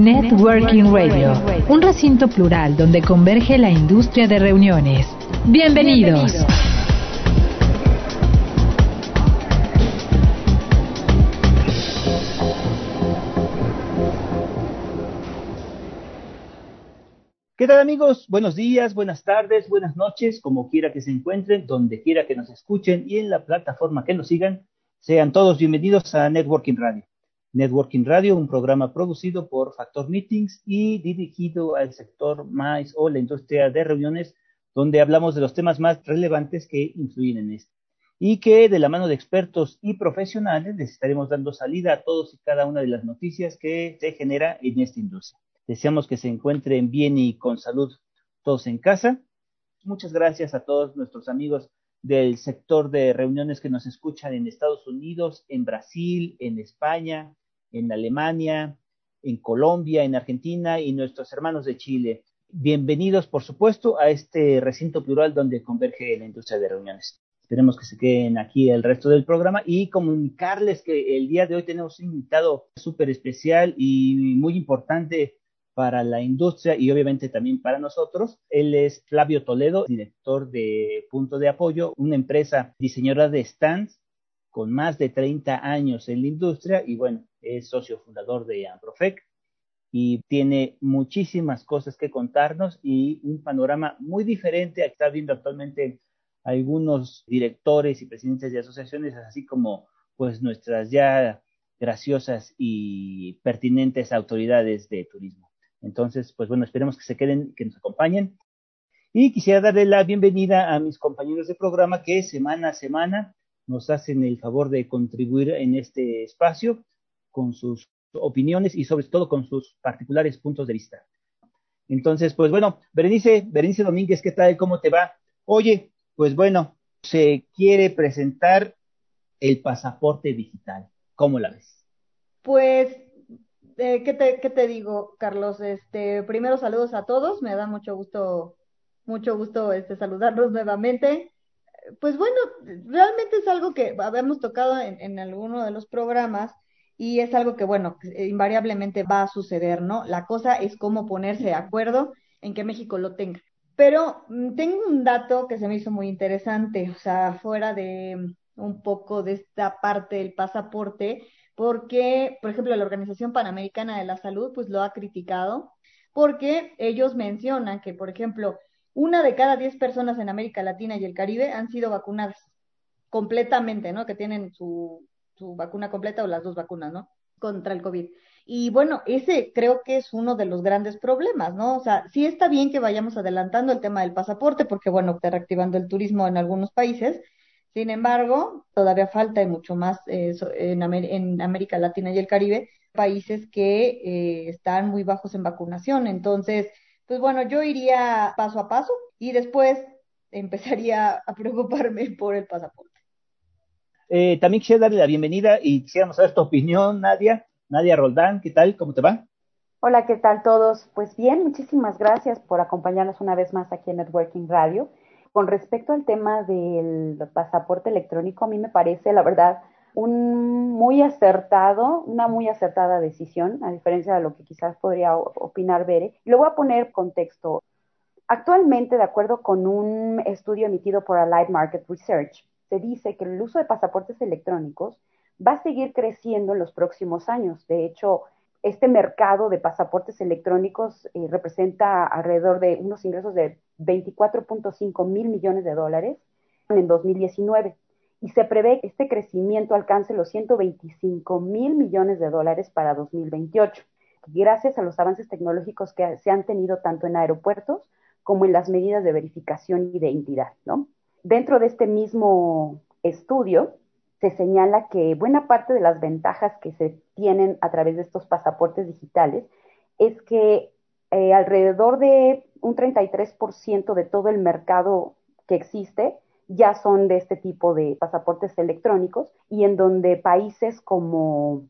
Networking Radio, un recinto plural donde converge la industria de reuniones. Bienvenidos. ¿Qué tal amigos? Buenos días, buenas tardes, buenas noches, como quiera que se encuentren, donde quiera que nos escuchen y en la plataforma que nos sigan, sean todos bienvenidos a Networking Radio. Networking Radio, un programa producido por Factor Meetings y dirigido al sector más o la industria de reuniones, donde hablamos de los temas más relevantes que influyen en esto. Y que de la mano de expertos y profesionales les estaremos dando salida a todos y cada una de las noticias que se genera en esta industria. Deseamos que se encuentren bien y con salud todos en casa. Muchas gracias a todos nuestros amigos del sector de reuniones que nos escuchan en Estados Unidos, en Brasil, en España, en Alemania, en Colombia, en Argentina y nuestros hermanos de Chile. Bienvenidos, por supuesto, a este recinto plural donde converge la industria de reuniones. Esperemos que se queden aquí el resto del programa y comunicarles que el día de hoy tenemos un invitado súper especial y muy importante para la industria y obviamente también para nosotros. Él es Flavio Toledo, director de Punto de Apoyo, una empresa diseñadora de stands con más de 30 años en la industria y bueno, es socio fundador de Amprofec y tiene muchísimas cosas que contarnos y un panorama muy diferente a que está viendo actualmente algunos directores y presidentes de asociaciones, así como pues nuestras ya graciosas y pertinentes autoridades de turismo. Entonces, pues bueno, esperemos que se queden, que nos acompañen. Y quisiera darle la bienvenida a mis compañeros de programa que semana a semana nos hacen el favor de contribuir en este espacio con sus opiniones y sobre todo con sus particulares puntos de vista. Entonces, pues bueno, Berenice, Berenice Domínguez, ¿qué tal? ¿Cómo te va? Oye, pues bueno, se quiere presentar el pasaporte digital. ¿Cómo la ves? Pues, eh, ¿qué, te, ¿qué te digo, Carlos? Este, primero saludos a todos, me da mucho gusto, mucho gusto este, saludarlos nuevamente pues bueno, realmente es algo que habíamos tocado en, en alguno de los programas y es algo que, bueno, invariablemente va a suceder, ¿no? La cosa es cómo ponerse de acuerdo en que México lo tenga. Pero mm, tengo un dato que se me hizo muy interesante, o sea, fuera de mm, un poco de esta parte del pasaporte, porque, por ejemplo, la Organización Panamericana de la Salud, pues lo ha criticado, porque ellos mencionan que, por ejemplo, una de cada diez personas en América Latina y el Caribe han sido vacunadas completamente, ¿no? Que tienen su, su vacuna completa o las dos vacunas, ¿no? Contra el COVID. Y bueno, ese creo que es uno de los grandes problemas, ¿no? O sea, sí está bien que vayamos adelantando el tema del pasaporte, porque bueno, está reactivando el turismo en algunos países. Sin embargo, todavía falta y mucho más eh, en, en, América Latina y el Caribe, países que eh, están muy bajos en vacunación. Entonces, pues bueno, yo iría paso a paso y después empezaría a preocuparme por el pasaporte. Eh, también quisiera darle la bienvenida y quisiéramos saber tu opinión, Nadia. Nadia Roldán, ¿qué tal? ¿Cómo te va? Hola, ¿qué tal todos? Pues bien, muchísimas gracias por acompañarnos una vez más aquí en Networking Radio. Con respecto al tema del pasaporte electrónico, a mí me parece, la verdad, un muy acertado, una muy acertada decisión, a diferencia de lo que quizás podría opinar Bere. Lo voy a poner contexto. Actualmente, de acuerdo con un estudio emitido por Allied Market Research, se dice que el uso de pasaportes electrónicos va a seguir creciendo en los próximos años. De hecho, este mercado de pasaportes electrónicos eh, representa alrededor de unos ingresos de 24.5 mil millones de dólares en 2019 y se prevé que este crecimiento alcance los 125 mil millones de dólares para 2028, gracias a los avances tecnológicos que se han tenido tanto en aeropuertos como en las medidas de verificación y de identidad. ¿no? Dentro de este mismo estudio, se señala que buena parte de las ventajas que se tienen a través de estos pasaportes digitales es que eh, alrededor de un 33% de todo el mercado que existe ya son de este tipo de pasaportes electrónicos y en donde países como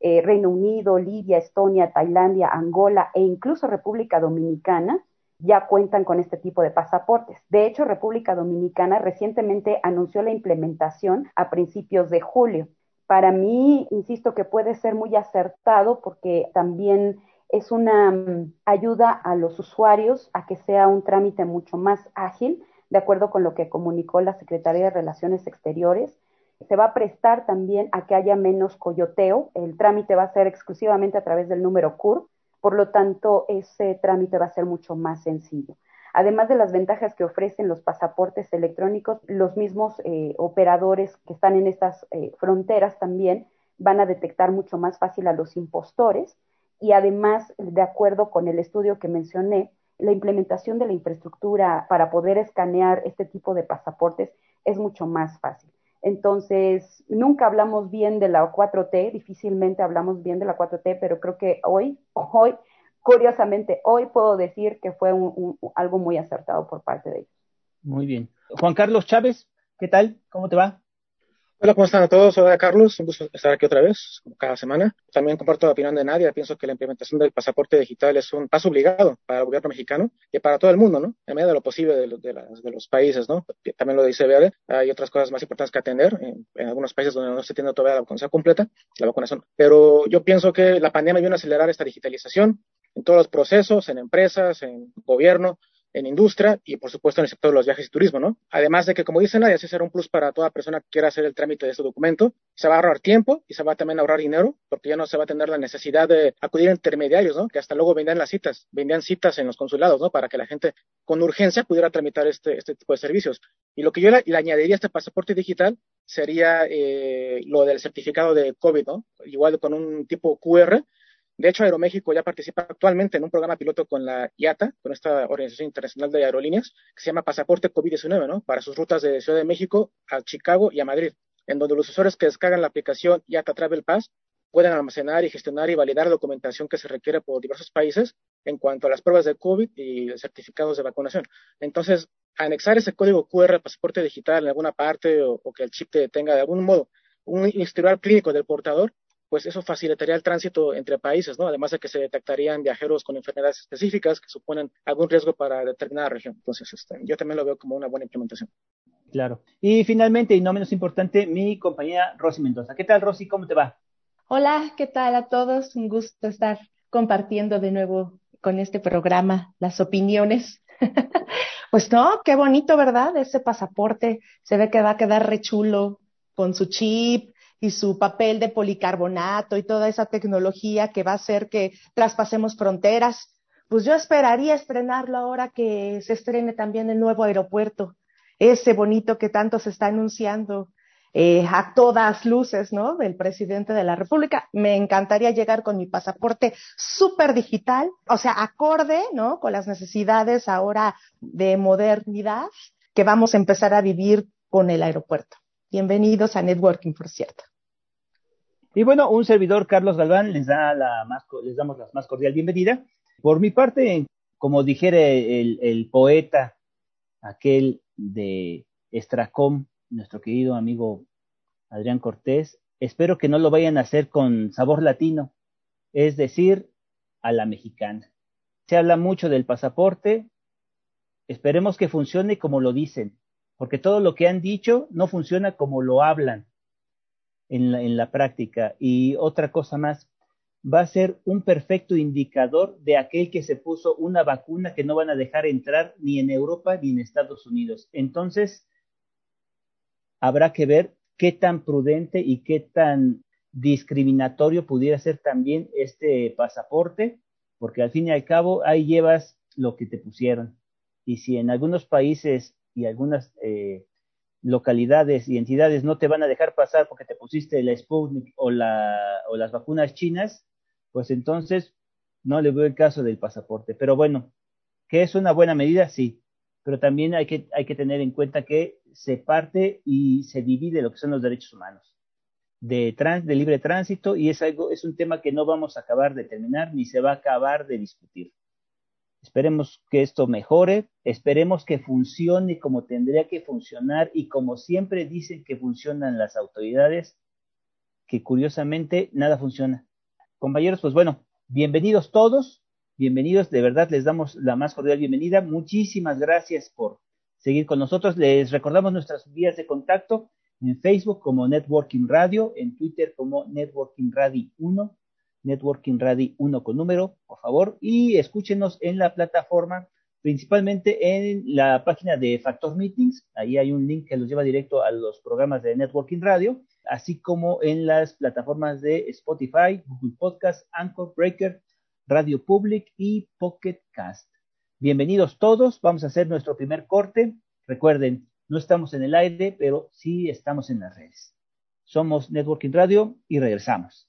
eh, Reino Unido, Libia, Estonia, Tailandia, Angola e incluso República Dominicana ya cuentan con este tipo de pasaportes. De hecho, República Dominicana recientemente anunció la implementación a principios de julio. Para mí, insisto que puede ser muy acertado porque también es una mm, ayuda a los usuarios a que sea un trámite mucho más ágil, de acuerdo con lo que comunicó la Secretaría de Relaciones Exteriores. Se va a prestar también a que haya menos coyoteo. El trámite va a ser exclusivamente a través del número CUR, por lo tanto, ese trámite va a ser mucho más sencillo. Además de las ventajas que ofrecen los pasaportes electrónicos, los mismos eh, operadores que están en estas eh, fronteras también van a detectar mucho más fácil a los impostores y además, de acuerdo con el estudio que mencioné, la implementación de la infraestructura para poder escanear este tipo de pasaportes es mucho más fácil. Entonces, nunca hablamos bien de la 4T, difícilmente hablamos bien de la 4T, pero creo que hoy, hoy, curiosamente, hoy puedo decir que fue algo muy acertado por parte de ellos. Muy bien. Juan Carlos Chávez, ¿qué tal? ¿Cómo te va? Hola, ¿cómo están a todos? Hola, Carlos. Un gusto estar aquí otra vez, como cada semana. También comparto la opinión de Nadia. Pienso que la implementación del pasaporte digital es un paso obligado para el gobierno mexicano y para todo el mundo, ¿no? En medida de lo posible de, los países, ¿no? También lo dice Bebe. Hay otras cosas más importantes que atender en, algunos países donde no se tiene todavía la vacunación completa, la vacunación. Pero yo pienso que la pandemia vino a acelerar esta digitalización en todos los procesos, en empresas, en gobierno, en industria y por supuesto en el sector de los viajes y turismo, ¿no? Además de que, como dice Nadia, ese será un plus para toda persona que quiera hacer el trámite de este documento. Se va a ahorrar tiempo y se va a también ahorrar dinero, porque ya no se va a tener la necesidad de acudir a intermediarios, ¿no? Que hasta luego vendían las citas, vendían citas en los consulados, ¿no? Para que la gente con urgencia pudiera tramitar este, este tipo de servicios. Y lo que yo le, añadiría a este pasaporte digital sería eh, lo del certificado de COVID, ¿no? Igual con un tipo QR de hecho, Aeroméxico ya participa actualmente en un programa piloto con la IATA, con esta Organización Internacional de Aerolíneas, que se llama Pasaporte COVID-19, ¿no? Para sus rutas de Ciudad de México a Chicago y a Madrid, en donde los usuarios que descargan la aplicación IATA Travel Pass pueden almacenar y gestionar y validar documentación que se requiere por diversos países en cuanto a las pruebas de COVID y certificados de vacunación. Entonces, anexar ese código QR al pasaporte digital en alguna parte o, que el chip tenga de algún modo un historial clínico del portador pues eso facilitaría el tránsito entre países, ¿no? Además de que se detectarían viajeros con enfermedades específicas que suponen algún riesgo para determinada región. Entonces, este, yo también lo veo como una buena implementación. Claro. Y finalmente, y no menos importante, mi compañera Rosy Mendoza. ¿Qué tal, Rosy? ¿Cómo te va? Hola, ¿qué tal a todos? Un gusto estar compartiendo de nuevo con este programa las opiniones. pues no, qué bonito, ¿verdad? Ese pasaporte se ve que va a quedar rechulo con su chip, y su papel de policarbonato y toda esa tecnología que va a hacer que traspasemos fronteras. Pues yo esperaría estrenarlo ahora que se estrene también el nuevo aeropuerto, ese bonito que tanto se está anunciando eh, a todas luces, ¿no? Del presidente de la República. Me encantaría llegar con mi pasaporte súper digital, o sea, acorde, ¿no? Con las necesidades ahora de modernidad que vamos a empezar a vivir con el aeropuerto. Bienvenidos a Networking, por cierto. Y bueno, un servidor, Carlos Galván, les, da la más, les damos la más cordial bienvenida. Por mi parte, como dijere el, el poeta, aquel de Estracom, nuestro querido amigo Adrián Cortés, espero que no lo vayan a hacer con sabor latino, es decir, a la mexicana. Se habla mucho del pasaporte, esperemos que funcione como lo dicen, porque todo lo que han dicho no funciona como lo hablan en la, práctica. Y otra cosa más, va a ser un perfecto indicador de aquel que se puso una vacuna que no van a dejar entrar ni en Europa ni en Estados Unidos. Entonces, habrá que ver qué tan prudente y qué tan discriminatorio pudiera ser también este pasaporte, porque al fin y al cabo ahí llevas lo que te pusieron. Y si en algunos países y algunas eh, localidades y entidades no te van a dejar pasar porque te pusiste la Sputnik o, la, o las vacunas chinas, pues entonces no le veo el caso del pasaporte. Pero bueno, que es una buena medida, sí, pero también hay que, hay que tener en cuenta que se parte y se divide lo que son los derechos humanos de, trans, de libre tránsito y es algo, es un tema que no vamos a acabar de terminar ni se va a acabar de discutir. Esperemos que esto mejore, esperemos que funcione como tendría que funcionar y como siempre dicen que funcionan las autoridades, que curiosamente nada funciona. Compañeros, pues bueno, bienvenidos todos, bienvenidos, de verdad les damos la más cordial bienvenida. Muchísimas gracias por seguir con nosotros. Les recordamos nuestras vías de contacto en Facebook como Networking Radio, en Twitter como Networking Radio 1 Networking Radio 1 con número, por favor, y escúchenos en la plataforma, principalmente en la página de Factor Meetings, ahí hay un link que los lleva directo a los programas de Networking Radio, así como en las plataformas de Spotify, Google Podcast, Anchor Breaker, Radio Public y Pocket Cast. Bienvenidos todos, vamos a hacer nuestro primer corte. Recuerden, no estamos en el aire, pero sí estamos en las redes. Somos Networking Radio y regresamos.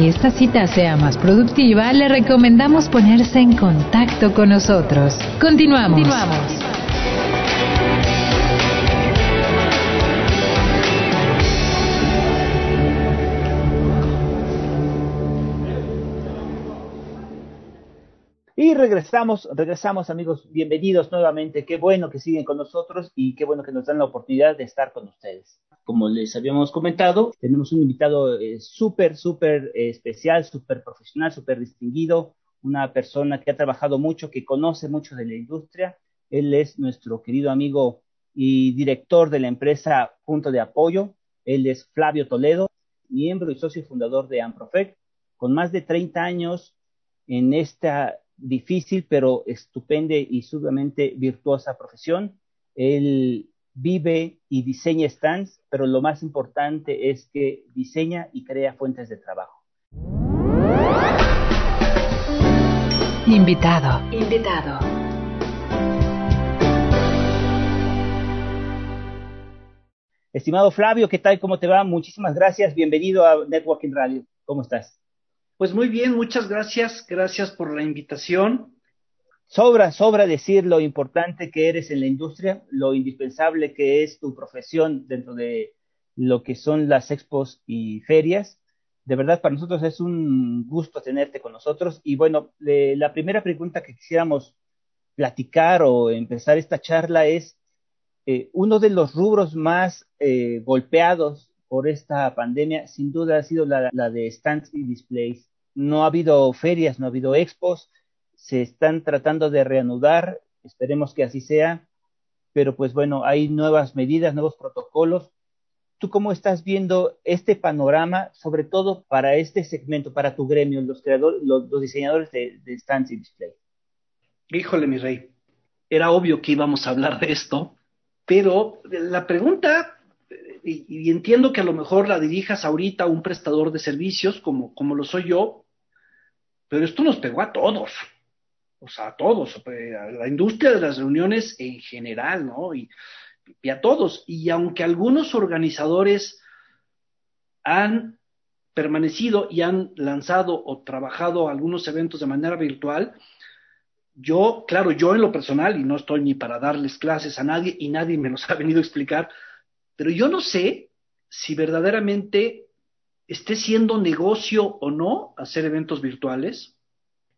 Que esta cita sea más productiva, le recomendamos ponerse en contacto con nosotros. Continuamos. Y regresamos, regresamos amigos, bienvenidos nuevamente. Qué bueno que siguen con nosotros y qué bueno que nos dan la oportunidad de estar con ustedes. Como les habíamos comentado, tenemos un invitado eh, súper, súper eh, especial, súper profesional, súper distinguido, una persona que ha trabajado mucho, que conoce mucho de la industria. Él es nuestro querido amigo y director de la empresa Punto de Apoyo. Él es Flavio Toledo, miembro y socio fundador de Amprofec, con más de 30 años en esta difícil pero estupenda y sumamente virtuosa profesión. Él vive y diseña stands, pero lo más importante es que diseña y crea fuentes de trabajo. Invitado. Invitado. Estimado Flavio, ¿qué tal? ¿Cómo te va? Muchísimas gracias. Bienvenido a Networking Radio. ¿Cómo estás? Pues muy bien, muchas gracias. Gracias por la invitación. Sobra, sobra decir lo importante que eres en la industria, lo indispensable que es tu profesión dentro de lo que son las expos y ferias. De verdad, para nosotros es un gusto tenerte con nosotros. Y bueno, la primera pregunta que quisiéramos platicar o empezar esta charla es, eh, uno de los rubros más eh, golpeados por esta pandemia, sin duda ha sido la, de stands y displays no ha habido ferias, no ha habido expos, se están tratando de reanudar, esperemos que así sea, pero pues bueno, hay nuevas medidas, nuevos protocolos. ¿Tú cómo estás viendo este panorama, sobre todo para este segmento, para tu gremio, los creadores, los, diseñadores de, de stands y display? Híjole, mi rey, era obvio que íbamos a hablar de esto, pero la pregunta y, entiendo que a lo mejor la dirijas ahorita a un prestador de servicios como, como lo soy yo, pero esto nos pegó a todos, o sea, a todos, a la industria de las reuniones en general, ¿no? Y, y a todos. Y aunque algunos organizadores han permanecido y han lanzado o trabajado algunos eventos de manera virtual, yo, claro, yo en lo personal, y no estoy ni para darles clases a nadie, y nadie me los ha venido a explicar, pero yo no sé si verdaderamente esté siendo negocio o no hacer eventos virtuales.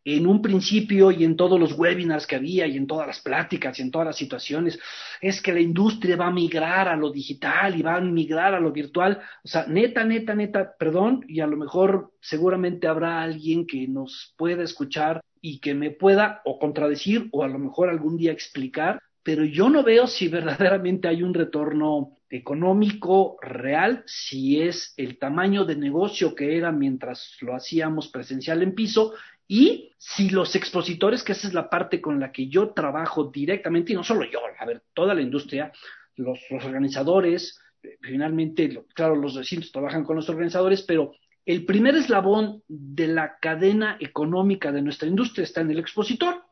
En un principio y en todos los webinars que había y en todas las pláticas y en todas las situaciones, es que la industria va a migrar a lo digital y va a migrar a lo virtual. O sea, neta, neta, neta, perdón, y a lo mejor seguramente habrá alguien que nos pueda escuchar y que me pueda o contradecir o a lo mejor algún día explicar, pero yo no veo si verdaderamente hay un retorno económico real, si es el tamaño de negocio que era mientras lo hacíamos presencial en piso Y si los expositores, que esa es la parte con la que yo trabajo directamente, y no solo yo, a ver, toda la industria, los, organizadores, eh, finalmente, claro, los recintos trabajan con los organizadores, pero el primer eslabón de la cadena económica de nuestra industria está en el expositor.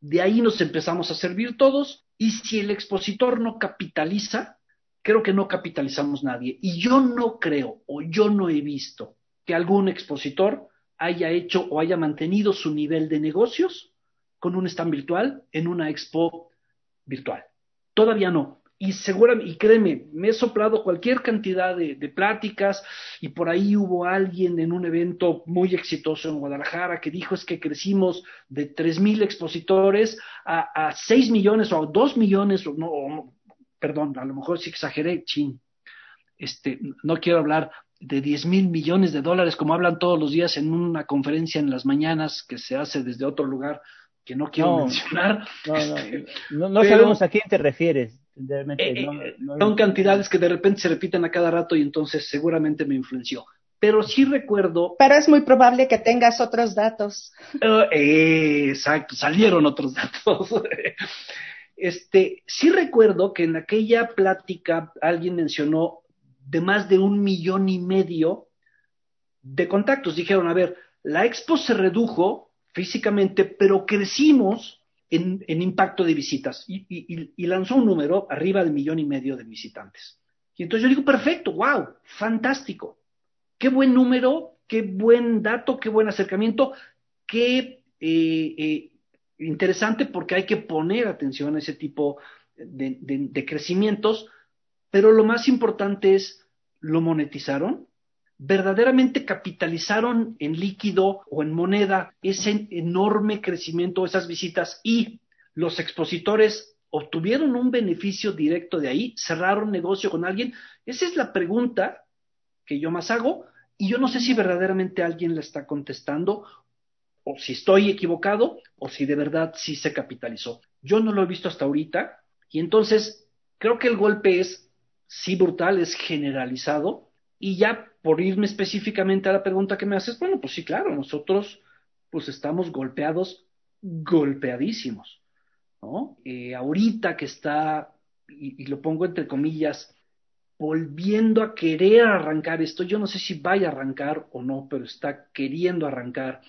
De ahí nos empezamos a servir todos. Y si el expositor no capitaliza, creo que no capitalizamos nadie. Y yo no creo, o yo no he visto, que algún expositor haya hecho o haya mantenido su nivel de negocios con un stand virtual en una expo virtual. Todavía no y seguramente, y créeme, me he soplado cualquier cantidad de, pláticas y por ahí hubo alguien en un evento muy exitoso en Guadalajara que dijo es que crecimos de tres mil expositores a, a 6 millones o a 2 millones, o no, perdón, a lo mejor sí exageré, chin, este, no quiero hablar de 10 mil millones de dólares como hablan todos los días en una conferencia en las mañanas que se hace desde otro lugar que no quiero mencionar. No, no, este, no, sabemos a quién te refieres. Eh, eh, son cantidades que de repente se repiten a cada rato y entonces seguramente me influenció. Pero sí recuerdo. Pero es muy probable que tengas otros datos. Eh, exacto, salieron otros datos. este, sí recuerdo que en aquella plática alguien mencionó de más de un millón y medio de contactos. Dijeron, a ver, la expo se redujo físicamente, pero crecimos en, impacto de visitas y, lanzó un número arriba de millón y medio de visitantes. Y entonces yo digo, perfecto, wow, fantástico. Qué buen número, qué buen dato, qué buen acercamiento, qué eh, eh, interesante porque hay que poner atención a ese tipo de crecimientos, pero lo más importante es, ¿lo monetizaron? Verdaderamente capitalizaron en líquido o en moneda ese enorme crecimiento, esas visitas y los expositores obtuvieron un beneficio directo de ahí, cerraron negocio con alguien. Esa es la pregunta que yo más hago y yo no sé si verdaderamente alguien la está contestando o si estoy equivocado o si de verdad sí se capitalizó. Yo no lo he visto hasta ahorita y entonces creo que el golpe es sí brutal, es generalizado y ya por irme específicamente a la pregunta que me haces, bueno, pues sí, claro, nosotros pues estamos golpeados, golpeadísimos, ¿no? Eh, ahorita que está, y, lo pongo entre comillas, volviendo a querer arrancar esto, yo no sé si vaya a arrancar o no, pero está queriendo arrancar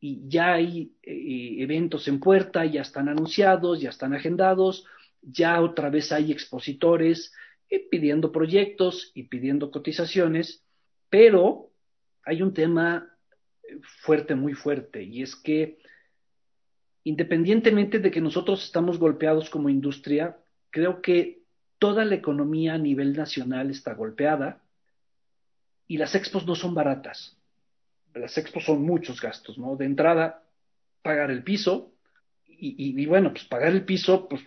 y ya hay eh, eventos en puerta, ya están anunciados, ya están agendados, ya otra vez hay expositores, pidiendo proyectos y pidiendo cotizaciones, pero hay un tema fuerte, muy fuerte, y es que independientemente de que nosotros estamos golpeados como industria, creo que toda la economía a nivel nacional está golpeada y las expos no son baratas. Las expos son muchos gastos, ¿no? De entrada, pagar el piso, y, y, bueno, pues pagar el piso, pues,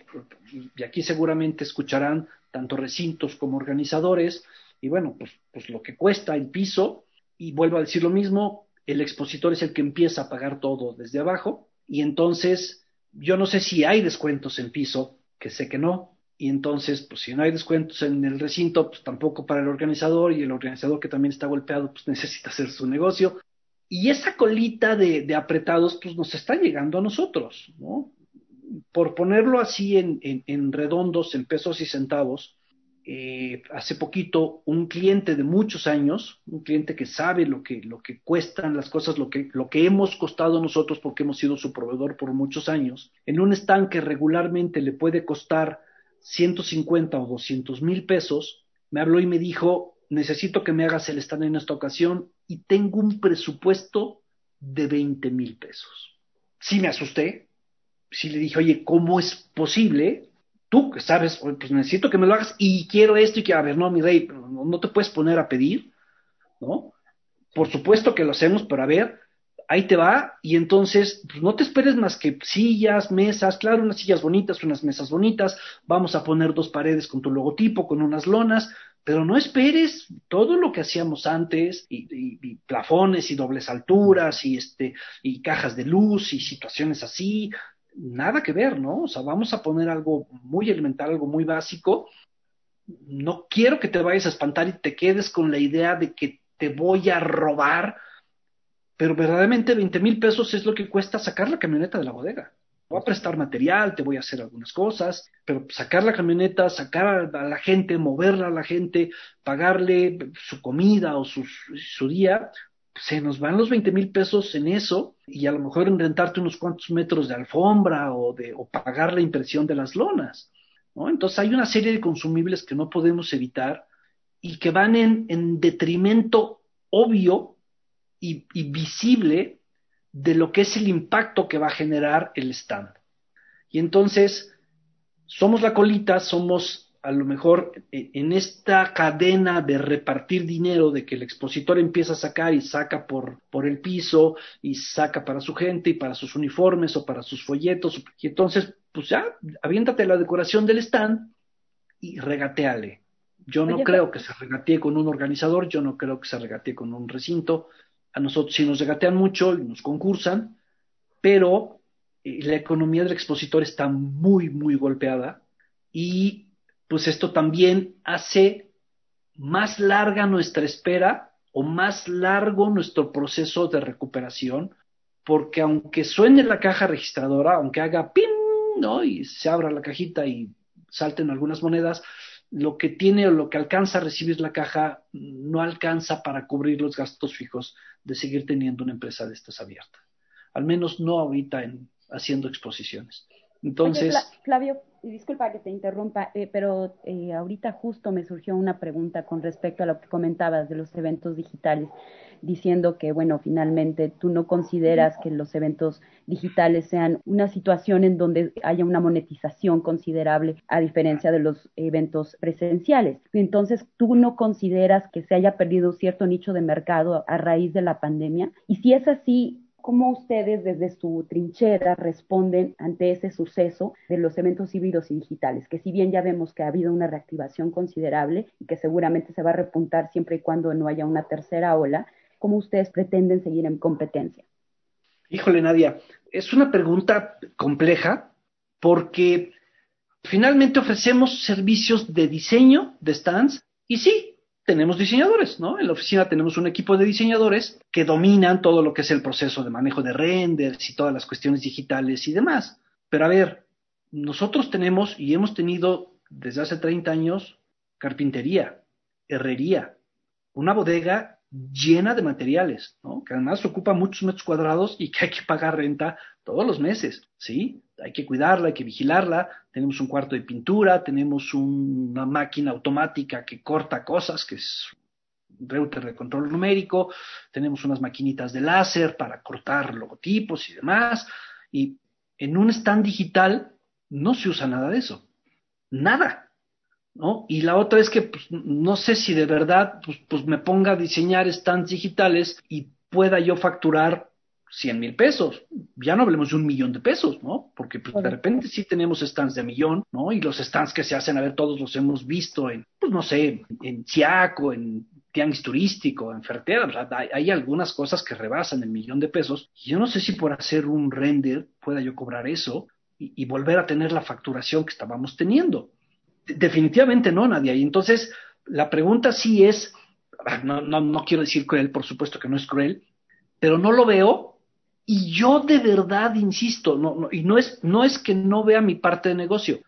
y aquí seguramente escucharán tanto recintos como organizadores, y bueno, pues, pues lo que cuesta el piso, y vuelvo a decir lo mismo, el expositor es el que empieza a pagar todo desde abajo, y entonces yo no sé si hay descuentos en piso, que sé que no, y entonces, pues si no hay descuentos en el recinto, pues tampoco para el organizador, y el organizador que también está golpeado, pues necesita hacer su negocio. Y esa colita de, de apretados, pues nos está llegando a nosotros, ¿no? Por ponerlo así en, redondos, en pesos y centavos, eh, hace poquito un cliente de muchos años, un cliente que sabe lo que, cuestan las cosas, lo que, lo que hemos costado nosotros porque hemos sido su proveedor por muchos años, en un stand que regularmente le puede costar 150 o 200 mil pesos, me habló y me dijo, necesito que me hagas el stand en esta ocasión y tengo un presupuesto de 20 mil pesos. Sí me asusté, sí le dije, oye, ¿cómo es posible? Tú que sabes, pues necesito que me lo hagas y quiero esto y quiero, a ver, no, mi rey, no, te puedes poner a pedir, ¿no? Por supuesto que lo hacemos, pero a ver, ahí te va, y entonces pues no te esperes más que sillas, mesas, claro, unas sillas bonitas, unas mesas bonitas, vamos a poner dos paredes con tu logotipo, con unas lonas, pero no esperes todo lo que hacíamos antes, y, y, plafones y dobles alturas, y este, y cajas de luz, y situaciones así, nada que ver, ¿no? O sea, vamos a poner algo muy elemental, algo muy básico. No quiero que te vayas a espantar y te quedes con la idea de que te voy a robar pero verdaderamente 20 mil pesos es lo que cuesta sacar la camioneta de la bodega. Voy a prestar material, te voy a hacer algunas cosas, pero sacar la camioneta, sacar a, la gente, moverla a la gente, pagarle su comida o su, su día, se nos van los 20 mil pesos en eso y a lo mejor en rentarte unos cuantos metros de alfombra o, de, o pagar la impresión de las lonas. ¿no? Entonces hay una serie de consumibles que no podemos evitar y que van en, en detrimento obvio y, y visible de lo que es el impacto que va a generar el stand. Y entonces, somos la colita, somos a lo mejor eh, en esta cadena de repartir dinero, de que el expositor empieza a sacar y saca por, por el piso y saca para su gente y para sus uniformes o para sus folletos, y entonces, pues ya, aviéntate la decoración del stand y regateale. Yo no creo que se regatee con un organizador, yo no creo que se regatee con un recinto. A nosotros sí nos regatean mucho y nos concursan, pero eh, la economía del expositor está muy, muy golpeada y pues esto también hace más larga nuestra espera o más largo nuestro proceso de recuperación, porque aunque suene la caja registradora, aunque haga pim, ¿no? Y se abra la cajita y salten algunas monedas, lo que tiene o lo que alcanza a recibir la caja no alcanza para cubrir los gastos fijos de seguir teniendo una empresa de estas abierta. Al menos no ahorita en haciendo exposiciones. Entonces. Flavio, disculpa que te interrumpa, eh, pero eh, ahorita justo me surgió una pregunta con respecto a lo que comentabas de los eventos digitales, diciendo que, bueno, finalmente tú no consideras que los eventos digitales sean una situación en donde haya una monetización considerable a diferencia de los eventos presenciales. Entonces, tú no consideras que se haya perdido cierto nicho de mercado a raíz de la pandemia. Y si es así, ¿Cómo ustedes desde su trinchera responden ante ese suceso de los eventos híbridos y digitales? Que si bien ya vemos que ha habido una reactivación considerable y que seguramente se va a repuntar siempre y cuando no haya una tercera ola, ¿cómo ustedes pretenden seguir en competencia? Híjole, Nadia, es una pregunta compleja porque finalmente ofrecemos servicios de diseño de stands y sí, tenemos diseñadores, ¿no? En la oficina tenemos un equipo de diseñadores que dominan todo lo que es el proceso de manejo de renders y todas las cuestiones digitales y demás. Pero a ver, nosotros tenemos y hemos tenido desde hace 30 años carpintería, herrería, una bodega llena de materiales, ¿no? Que además ocupa muchos metros cuadrados y que hay que pagar renta todos los meses, ¿sí? Hay que cuidarla, hay que vigilarla. Tenemos un cuarto de pintura, tenemos una máquina automática que corta cosas, que es un router de control numérico, tenemos unas maquinitas de láser para cortar logotipos y demás. Y en un stand digital no se usa nada de eso. Nada. ¿No? Y la otra es que pues, no sé si de verdad pues, pues me ponga a diseñar stands digitales y pueda yo facturar 100 mil pesos. Ya no hablemos de un millón de pesos, ¿no? Porque pues, de repente sí tenemos stands de millón, ¿no? Y los stands que se hacen, a ver, todos los hemos visto en, pues no sé, en Chiaco, en Tianguis Turístico, en Fertera, hay, hay, algunas cosas que rebasan el millón de pesos. Y yo no sé si por hacer un render pueda yo cobrar eso y, y volver a tener la facturación que estábamos teniendo. definitivamente no, nadie. Y entonces, la pregunta sí es, no, no, no quiero decir cruel, por supuesto que no es cruel, pero no lo veo y yo de verdad insisto, no, y no es, no es que no vea mi parte de negocio,